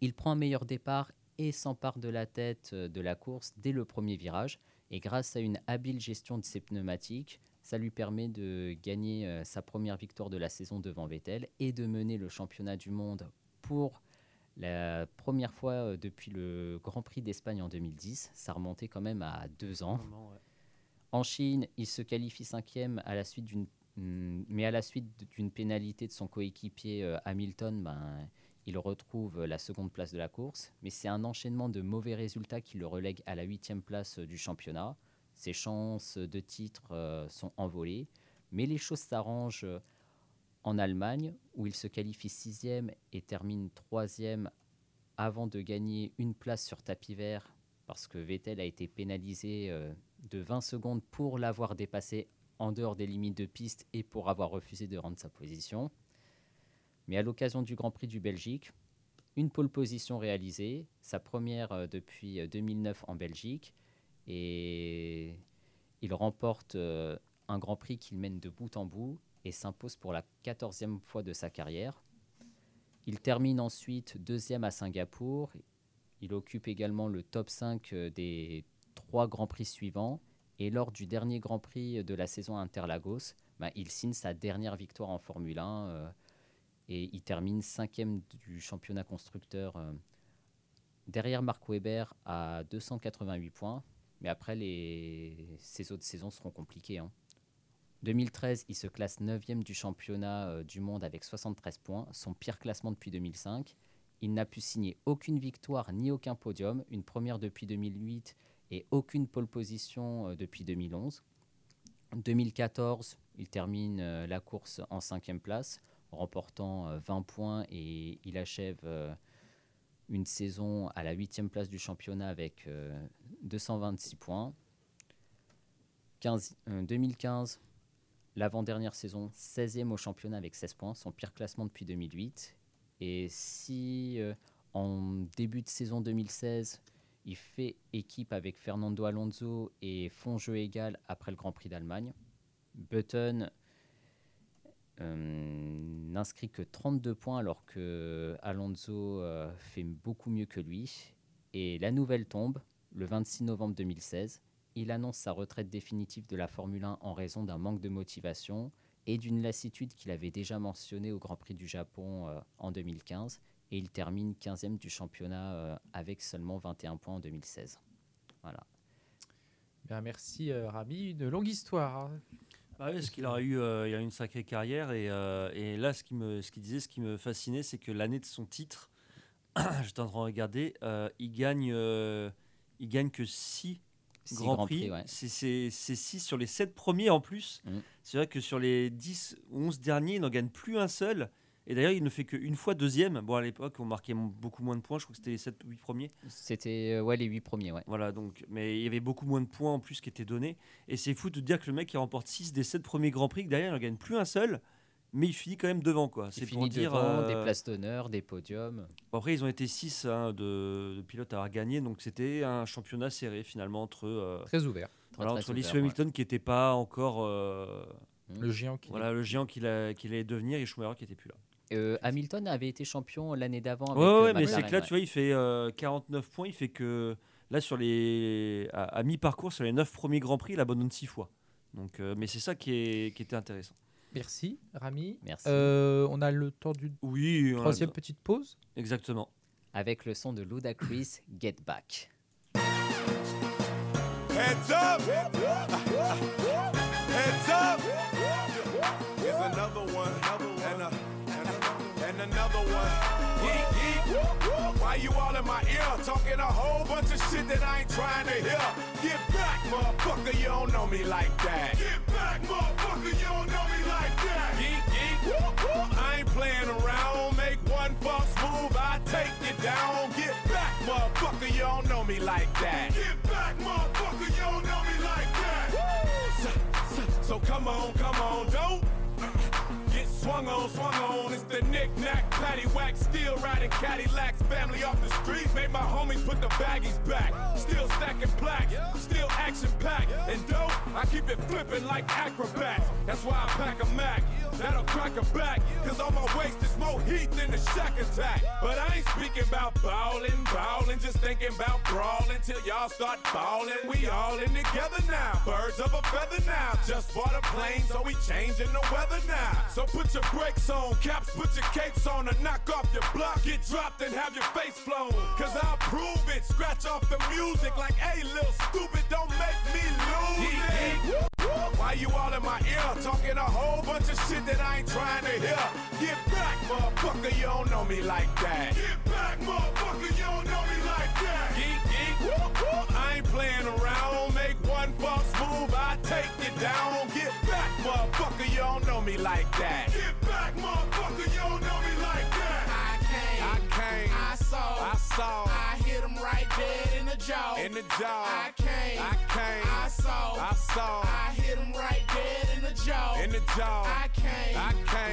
Il prend un meilleur départ et s'empare de la tête euh, de la course dès le premier virage. Et grâce à une habile gestion de ses pneumatiques, ça lui permet de gagner sa première victoire de la saison devant Vettel et de mener le championnat du monde pour la première fois euh, depuis le Grand Prix d'Espagne en 2010. Ça remontait quand même à deux ans. Ouais. En Chine, il se qualifie cinquième à la suite d'une, mm, mais à la suite d'une pénalité de son coéquipier euh, Hamilton, ben, il retrouve la seconde place de la course. Mais c'est un enchaînement de mauvais résultats qui le relègue à la huitième place euh, du championnat. Ses chances de titre euh, sont envolées, mais les choses s'arrangent en Allemagne, où il se qualifie sixième et termine troisième avant de gagner une place sur tapis vert parce que Vettel a été pénalisé euh, de 20 secondes pour l'avoir dépassé en dehors des limites de piste et pour avoir refusé de rendre sa position. Mais à l'occasion du Grand Prix du Belgique, une pole position réalisée, sa première euh, depuis euh, 2009 en Belgique, et il remporte euh, un Grand Prix qu'il mène de bout en bout et s'impose pour la 14e fois de sa carrière. Il termine ensuite deuxième à Singapour. Il occupe également le top 5 euh, des trois Grands Prix suivants. Et lors du dernier Grand Prix de la saison à Interlagos, bah, il signe sa dernière victoire en Formule 1 euh, et il termine cinquième du championnat constructeur euh, derrière Mark Webber à 288 points. Mais après, les... ces autres saisons seront compliquées. hein. 2013, il se classe 9e du championnat euh, du monde avec 73 points, son pire classement depuis 2005. Il n'a pu signer aucune victoire ni aucun podium, une première depuis 2008 et aucune pole position euh, depuis 2011. 2014, il termine euh, la course en cinquième place, remportant euh, 20 points et il achève une saison à la huitième place du championnat avec euh, 226 points. 15 euh, 2015, l'avant-dernière saison, 16e au championnat avec 16 points, son pire classement depuis 2008. Et si euh, en début de saison 2016, il fait équipe avec Fernando Alonso et font jeu égal après le Grand Prix d'Allemagne, Button euh, n'inscrit que 32 points alors que Alonso euh, fait beaucoup mieux que lui. Et la nouvelle tombe, le 26 novembre 2016. Il annonce sa retraite définitive de la Formule 1 en raison d'un manque de motivation et d'une lassitude qu'il avait déjà mentionnée au Grand Prix du Japon euh, en 2015. Et il termine 15e du championnat euh, avec seulement 21 points en 2016. Voilà. Bien, merci euh, Rami. Une longue histoire. hein. Ah oui, parce qu'il aura eu, euh, il a eu une sacrée carrière et, euh, et là, ce qui me, ce qu'il disait, ce qui me fascinait, c'est que l'année de son titre, j'étais en train de regarder, euh, il gagne, euh, il gagne que 6 Six Grands prix. Prix, ouais. C'est- C'est 6 sur les 7 premiers en plus. Mm. C'est vrai que sur les 10 ou 11 derniers, il n'en gagne plus un seul. Et d'ailleurs, il ne fait qu'une fois deuxième. Bon, à l'époque, on marquait beaucoup moins de points. Je crois que c'était les 7 ou 8 premiers. C'était euh, ouais, les 8 premiers. Ouais. Voilà, donc, mais il y avait beaucoup moins de points en plus qui étaient donnés. Et c'est fou de dire que le mec qui remporte 6 des 7 premiers Grands Prix, que derrière, il n'en gagne plus un seul, mais il finit quand même devant. Quoi. Il C'est pour finit dire. devant, euh, des places d'honneur, des podiums. bon, après, ils ont été 6 de, de pilotes à avoir gagné, donc c'était un championnat serré finalement entre, euh, Très ouvert. Très, voilà, très entre Lewis ouais. Hamilton qui n'était pas encore euh, Le géant qui. voilà, le géant qu'il qu'il allait devenir et Schumacher qui n'était plus là. Euh, Hamilton avait été champion l'année d'avant. Ouais, euh, ouais, mais c'est que là, ouais. tu vois, il fait euh, 49 points. Il fait que là, sur les, à, à mi-parcours, sur les 9 premiers Grands Prix, il abandonne 6 fois. Donc, euh, mais c'est ça qui, est, qui était intéressant. Merci Rami. Merci. Euh, on a le temps d'une Oui, a- troisième petite pause. exactement. Avec le son de Ludacris, Get Back. Heads up! Heads Talking a whole bunch of shit that I ain't trying to hear. Get back, motherfucker, you don't know me like that. Get back, motherfucker, you don't know me like that. Yeet, yeet. I ain't playing around. Make one false move, I take you down. Get back, motherfucker, you don't know me like that. Get back, motherfucker, you don't know me like that. So, so, so come on, come on, don't swung on, swung on. It's the knick-knack, paddywhack, still riding Cadillacs. Family off the street, made my homies put the baggies back. Still stacking plaques, still action-packed. And dope, I keep it flipping like acrobats. That's why I pack a Mac. That'll crack a back, cause on my waist is more heat than the shack attack. But I ain't speaking about ballin', ballin', just thinking about brawling till y'all start ballin'. We all in together now, birds of a feather now. Just bought a plane, so we changing the weather now. So put your brakes on, caps, put your capes on, and knock off your block. Get dropped and have your face flown. Cause I'll prove it, scratch off the music like, hey, little stupid, don't make me lose it. Why you all in my ear talking a whole bunch of shit that I ain't trying to hear? Get back, motherfucker, you don't know me like that. Get back, motherfucker, jaw. I came, I came, I saw, I saw, I hit him right dead in the jaw. in the jaw. I came, I came,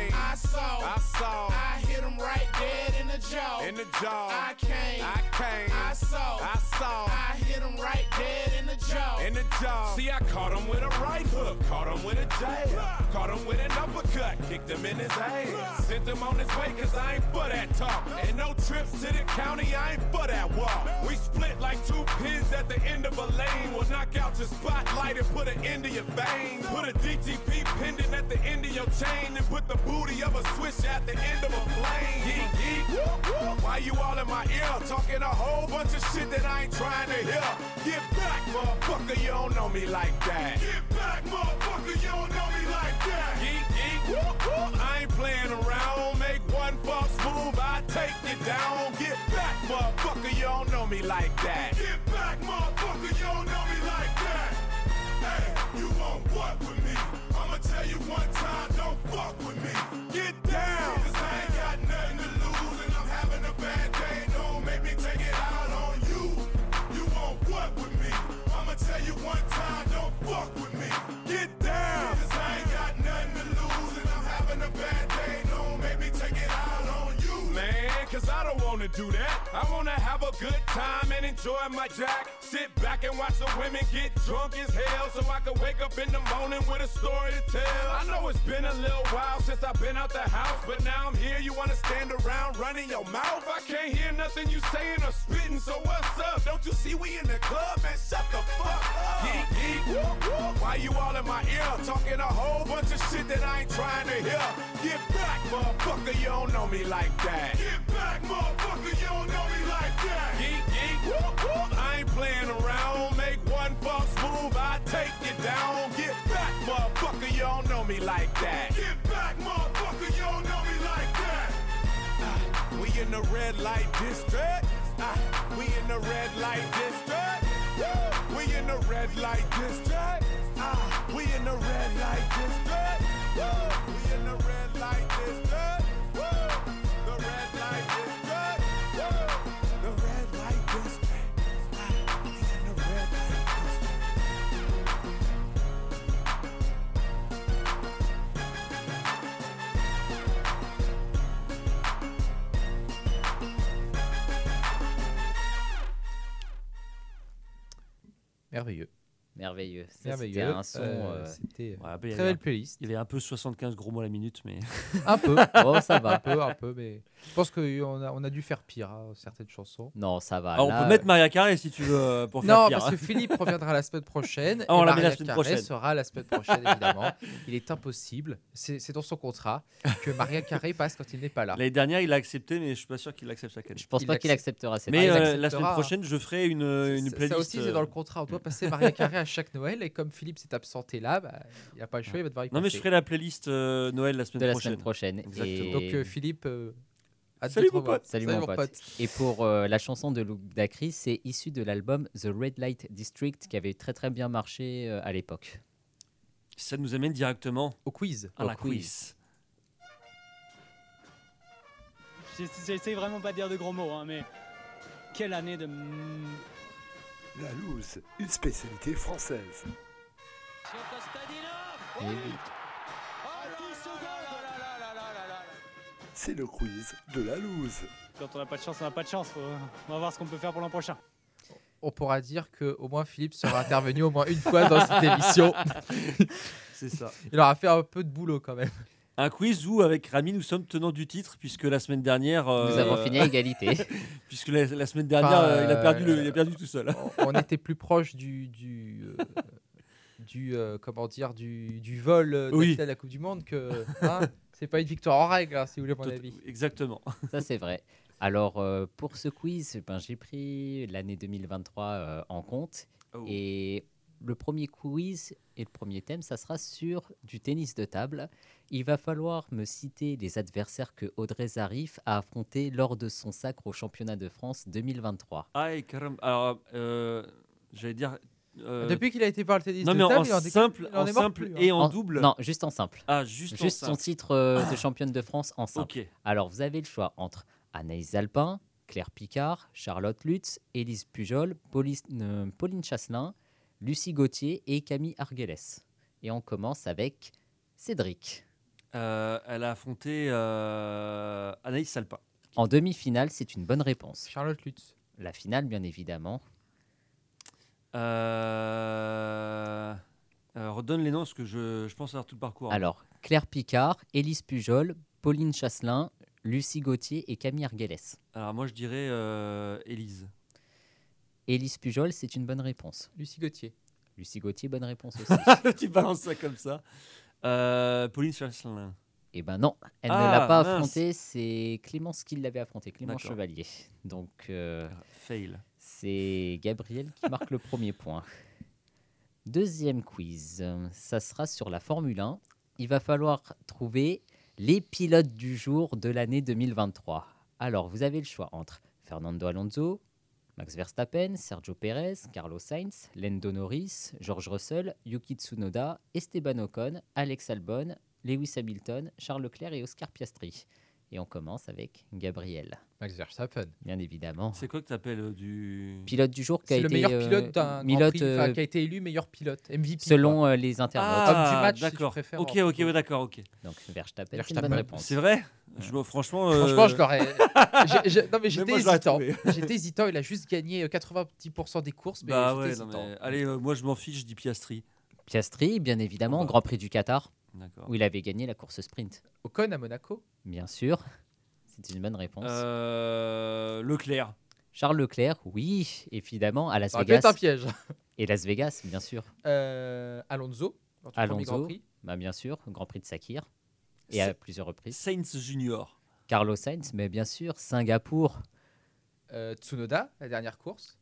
saw, I saw, I hit him right dead in the jaw. in the jaw. I came, I came, I saw, I saw, I hit him right dead in the jaw. in the jaw. See, I caught him with a right hook, caught him with a jab, caught him with an uppercut, kicked him in his ass. Sent him on his way, cause I ain't for that talk. And no trips to the county, I ain't for that walk. We split like two pins at the end of a lane. We'll knock out your spotlight and put an end to your vein. Put a DTP pendant at the end of your chain and put the booty of a switch at the end of a plane. Yeet, yeet. Why you all in my ear talking a whole bunch of shit that I ain't trying to hear? Get back, motherfucker, you don't know me like that. Get back, motherfucker, you don't know me like that. Geek, geek. I ain't playing around. Make one false move, I take you down. Get back, motherfucker, you don't know me like that. Get back, motherfucker, you don't know me like that. Hey, you want what with me? I'ma tell you one time, don't fuck with me. Fuck with me. Get down. Cause I ain't got nothing to lose and I'm having a bad cause I don't wanna do that. I wanna have a good time and enjoy my jack. Sit back and watch the women get drunk as hell so I can wake up in the morning with a story to tell. I know it's been a little while since I've been out the house, but now I'm here. You wanna stand around running your mouth? I can't hear nothing you saying or spitting, so what's up? Don't you see we in the club, man? Shut the fuck up. Geek, geek. Why you all in my ear talking a whole bunch of shit that I ain't trying to hear? Get back, motherfucker, you don't know me like that. Get back, motherfucker, you don't know me like that. Geek, geek. I ain't playing around. Make one false move, I take you down. Get back, motherfucker, you don't know me like that. Get back, motherfucker, you don't know me like that. Ah, we in the red light district. Ah, we in the red light district. Woo! We in the red light district. Ah, we in the red light district. Woo! Merveilleux. Merveilleux. C'était un son. Euh, euh, C'était Ouais, bah, très un belle playlist. Il y avait un peu 75 gros mots à la minute, mais Un peu. Oh, ça un va. peu, un peu, mais je pense qu'on a, on a dû faire pire hein, certaines chansons. Non, ça va. Ah, on Là, peut mettre Maria Carré si tu veux euh, pour faire Non, pire. parce hein. que Philippe reviendra la semaine prochaine. Ah, on et l'a mis la Maria semaine Carré prochaine. sera la semaine prochaine, évidemment. Il est impossible, c'est dans son contrat, que Maria Carré passe quand il n'est pas là. L'année dernière, il l'a accepté, mais je suis pas sûr qu'il l'accepte chaque année. Je pense Il pas qu'il accepte. acceptera cette Mais euh, la semaine prochaine, je ferai une, une Ça- playlist. Ça aussi, c'est euh, dans le contrat. On doit passer Maria Carré à chaque Noël. Et comme Philippe s'est absenté là, bah, il n'a pas le choix, il va devoir y Non, mais je ferai la playlist euh, Noël la de semaine la prochaine. semaine prochaine. Exactement. Et... Donc euh, Philippe, euh, hâte Salut, mon pote. Salut, mon pote. Et pour euh, la chanson de Luke Dacry, c'est issu de l'album The Red Light District qui avait très très bien marché euh, à l'époque. Ça nous amène directement Au quiz. à Au la quiz. quiz. J'essa- J'essaie vraiment pas de dire de gros mots, hein, mais quelle année de. La loose, une spécialité française. Et oui. C'est le quiz de la loose. Quand on n'a pas de chance, on n'a pas de chance. Faut- On va voir ce qu'on peut faire pour l'an prochain. On pourra dire que au moins Philippe sera intervenu au moins une fois dans cette émission. C'est ça. Il aura fait un peu de boulot quand même. Un quiz où, avec Rami, nous sommes tenants du titre, puisque la semaine dernière. Nous euh, avons fini à égalité. puisque la, la semaine dernière, Enfin, euh, il, a perdu le- euh, il a perdu tout seul. on, était plus proche du du euh, du euh, comment dire du, du vol euh, Oui. à la Coupe du Monde que hein, c'est pas une victoire en règle hein, si vous voulez mon avis. Exactement. Ça, c'est vrai. Alors, euh, pour ce quiz, ben, j'ai pris l'année 2023 euh, en compte. Oh. Et le premier quiz et le premier thème, ça sera sur du tennis de table. Il va falloir me citer les adversaires que Audrey Zarif a affrontés lors de son sacre au championnat de France 2023. Aïe, caramba. Alors, euh, j'allais dire. Euh, Depuis qu'il a été voir le tennis non, de mais en, table, en simple, il en en est mort simple plus, hein. et en, En- double. Non, juste en simple. Ah, juste, en Juste son simple. titre euh, de championne de France en simple. Ok. Alors, vous avez le choix entre Anaïs Alpin, Claire Picard, Charlotte Lutz, Élise Pujol, Pauline, euh, Pauline Chasselin, Lucie Gauthier et Camille Argelès. Et on commence avec Cédric. Euh, elle a affronté euh, Anaïs Salpin. En demi-finale, c'est une bonne réponse. Charlotte Lutz. La finale, bien évidemment. Euh, euh, redonne les noms parce que je, je pense avoir tout le parcours. Alors, Claire Picard, Élise Pujol, Pauline Chasselin, Lucie Gauthier et Camille Argelès. Alors moi je dirais euh, Élise. Élise Pujol, c'est une bonne réponse. Lucie Gauthier. Lucie Gauthier, bonne réponse aussi. tu balances ça comme ça. Euh, Pauline Chasselin. Eh ben non, elle ne Ah, l'a pas mince. affronté, c'est Clémence qui l'avait affronté, Clémence. Chevalier. Donc euh, Fail. C'est Gabriel qui marque le premier point. Deuxième quiz, ça sera sur la Formule 1. Il va falloir trouver les pilotes du jour de l'année 2023. Alors, vous avez le choix entre Fernando Alonso, Max Verstappen, Sergio Perez, Carlos Sainz, Lando Norris, George Russell, Yuki Tsunoda, Esteban Ocon, Alex Albon, Lewis Hamilton, Charles Leclerc et Oscar Piastri. Et on commence avec Gabriel, Max Verstappen. bien évidemment. C'est quoi que tu appelles du. Pilote du jour qui a le été meilleur euh, pilote d'un Grand pilote, Prix, enfin, euh, qui a été élu meilleur pilote, MVP. selon quoi. euh, les internautes. Homme du match, si tu d'accord. préfères, ok, ok, ouais, d'accord, ok. Donc Verstappen, c'est une Verstappen. bonne réponse. C'est vrai je, Franchement. euh, Franchement, je l'aurais. Non, mais j'étais hésitant. J'étais hésitant. Il a juste gagné euh, 90% des courses, mais Bah j'étais ouais, non, hésitant. mais- Allez, euh, moi je m'en fiche, je dis Piastri. Piastri, bien évidemment, Bah. Grand Prix du Qatar. Où il avait gagné la course sprint. Ocon à Monaco. Bien sûr, c'est une bonne réponse. Euh, Leclerc. Charles Leclerc, oui, évidemment, à Las Ça être un Vegas. piège. Et Las Vegas, bien sûr. Euh, Alonso. Alonso, Prix. bah, bien sûr, Grand Prix de Sakir. Et à plusieurs reprises. Sainz Junior. Carlos Sainz, mais bien sûr, Singapour. Euh, Tsunoda, la dernière course.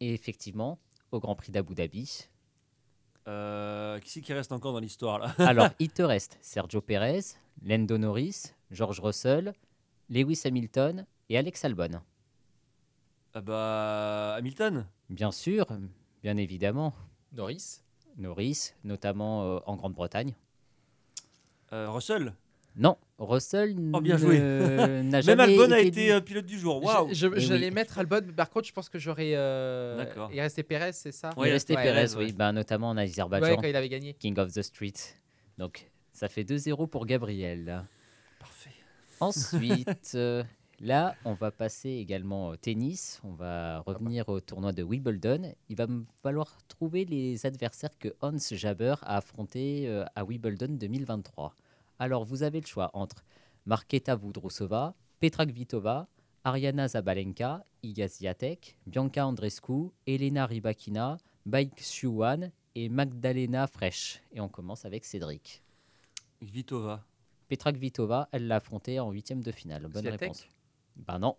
Et effectivement, au Grand Prix d'Abu Dhabi. Euh, qui c'est qui reste encore dans l'histoire là? Alors, il te reste Sergio Perez, Lando Norris, George Russell, Lewis Hamilton et Alex Albon. Ah bah Hamilton? Bien sûr, bien évidemment. Norris? Norris, notamment euh, en Grande-Bretagne. Euh, Russell? Non, Russell Oh, bien joué. n'a Même jamais Albon a été pilote du jour. Waouh. Eh J'allais oui. mettre Albon, mais par contre, je pense que j'aurais. Euh... D'accord. Il restait Perez, c'est ça? Il resté Ouais, Perez, ouais. oui, bah, notamment en Ouais, Azerbaïdjan, quand il avait gagné. King of the Street. Donc, ça fait 2-0 pour Gabriel. Parfait. Ensuite, euh, là, on va passer également au tennis. On va revenir au tournoi de Wimbledon. Il va me falloir trouver les adversaires que Hans Jaber a affrontés euh, à Wimbledon 2023. Alors, vous avez le choix entre Marketa Vudrousova, Petra Kvitova, Ariana Zabalenka, Iga Swiatek, Bianca Andreescu, Elena Rybakina, Baik Shuan et Magdalena Fresh. Et on commence avec Cédric. Vitova. Petra Kvitova, elle l'a affronté en huitième de finale. Bonne réponse. Ben non.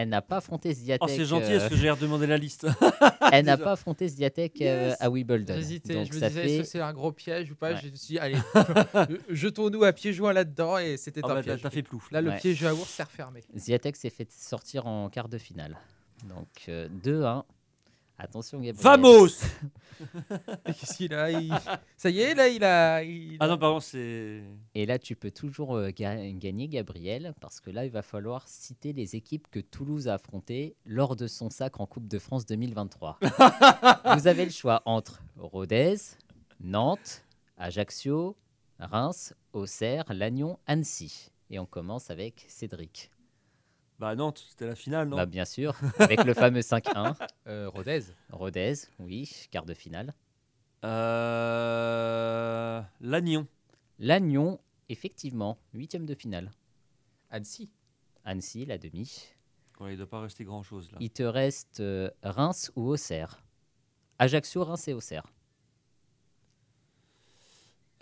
Elle n'a pas affronté Ziatek. Oh, c'est gentil, euh, est-ce que j'ai redemandé la liste elle n'a pas affronté Ziatek euh, Yes. à Wimbledon. J'hésitais, je me ça disais, fait est-ce que c'est un gros piège ou pas? Ouais. Je me suis dit, allez, jetons-nous à pieds joints là-dedans et c'était Ah un bah, piège. t'as fait plouf. Là, le Ouais. piège à ours s'est refermé. Ziatek s'est fait sortir en quart de finale. Donc euh, 2-1. Attention Gabriel. Vamos Qu'est-ce qu'il a il- Ça y est, là, il a. il Ah non, pardon, c'est. Et là, tu peux toujours euh, ga- gagner, Gabriel, parce que là, il va falloir citer les équipes que Toulouse a affrontées lors de son sacre en Coupe de France 2023. Vous avez le choix entre Rodez, Nantes, Ajaccio, Reims, Auxerre, Lannion, Annecy. Et on commence avec Cédric. Bah Nantes, c'était la finale, non Bah, bien sûr, avec le fameux 5-1. Euh, Rodez. Rodez, oui, quart de finale. Euh... Lannion. Lannion, effectivement, huitième de finale. Annecy. Annecy, la demi. Ouais, il ne doit pas rester grand-chose là. Il te reste euh, Reims ou Auxerre? Ajaccio, Reims et Auxerre.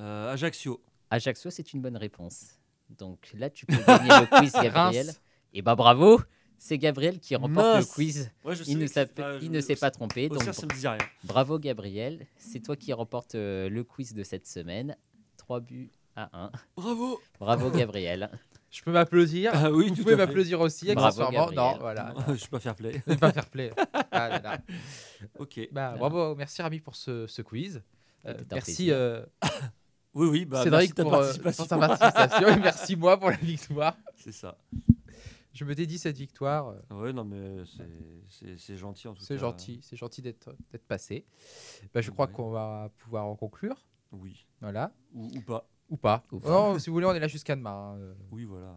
Euh, Ajaccio. Ajaccio, c'est une bonne réponse. Donc là, tu peux gagner le quiz, Gabriel. Reims. Et bah bravo, c'est Gabriel qui remporte le quiz. Ouais, je Il ne, savais que s'appelle- c'était- il je- ne s'est pas trompé. Donc Auxerre, ça me disait rien. bravo Gabriel, c'est toi qui remporte euh, le quiz de cette semaine. 3 buts à 1. Bravo. Bravo Gabriel. Je peux m'applaudir. Ah oui, Vous tout pouvez à fait. m'applaudir aussi, Bravo, accessoirement. Non, Gabriel. voilà. je suis pas fair play. Ne pas faire play. Ah là là. ok. Bah, bravo, merci Rami pour ce, ce quiz. Euh, C'était un merci plaisir. euh, Oui, oui, bah, Cédric merci de ta pour, euh, participation. ta participation et merci moi pour la victoire. C'est ça. Je me dédie cette victoire. euh, Ouais, non, mais c'est- c'est gentil en tout cas. C'est gentil, c'est gentil d'être passé. Bah, je crois Ouais. qu'on va pouvoir en conclure. Oui. Voilà. Ou, ou pas. Ou pas. Ou pas. Non, si vous voulez, on est là jusqu'à demain. hein. Euh, Oui, voilà.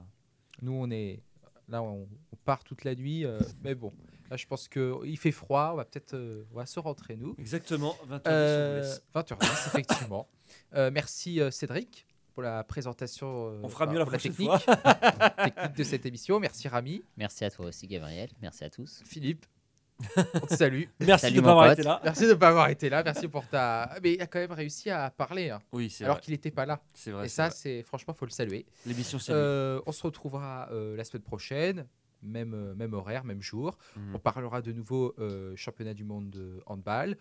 Nous, on est là, on, on part toute la nuit. euh, mais bon, là, je pense que il fait froid. On va peut-être, euh, on va se rentrer nous. Exactement. 20 Euh, 20h10, effectivement. Euh, merci euh, Cédric pour la présentation. euh, On fera enfin, mieux la pour technique, fois. technique de cette émission. Merci Rami, Merci à toi aussi Gabriel. Merci à tous. Philippe. On te salue. Merci Salut, de mon pas avoir pote. été là. Merci de ne pas avoir été là. Merci pour ta. Mais il a quand même réussi à parler, hein, Oui, c'est alors qu'il n'était pas là. C'est vrai. Et ça, c'est franchement, faut le saluer. l'émission. Euh, on se retrouvera euh, la semaine prochaine, même, euh, même horaire, même jour. Mhm. On parlera de nouveau euh, championnat du monde de handball.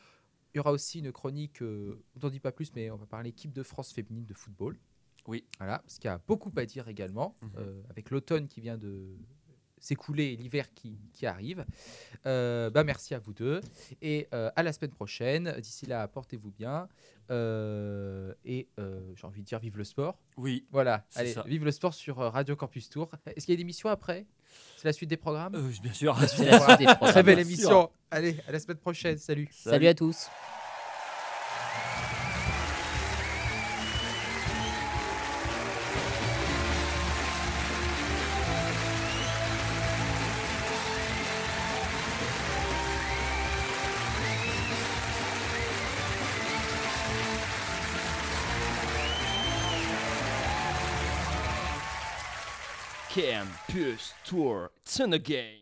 Il y aura aussi une chronique, euh, on n'en dit pas plus, mais on va parler équipe de France féminine de football. Oui. Voilà, parce qu'il y a beaucoup à dire également, Mhm. euh, avec l'automne qui vient de s'écouler et l'hiver qui, qui arrive. Euh, bah, merci à vous deux et euh, à la semaine prochaine. D'ici là, portez-vous bien. Euh, et euh, j'ai envie de dire vive le sport. Oui. Voilà, allez, ça. vive le sport sur Radio Campus Tour. Est-ce qu'il y a des émissions après? C'est la suite des programmes? Euh, bien sûr. C'est la suite des Très programmes. belle bien émission. Allez, à la semaine prochaine. Salut. Salut à tous. Tour, it's in game.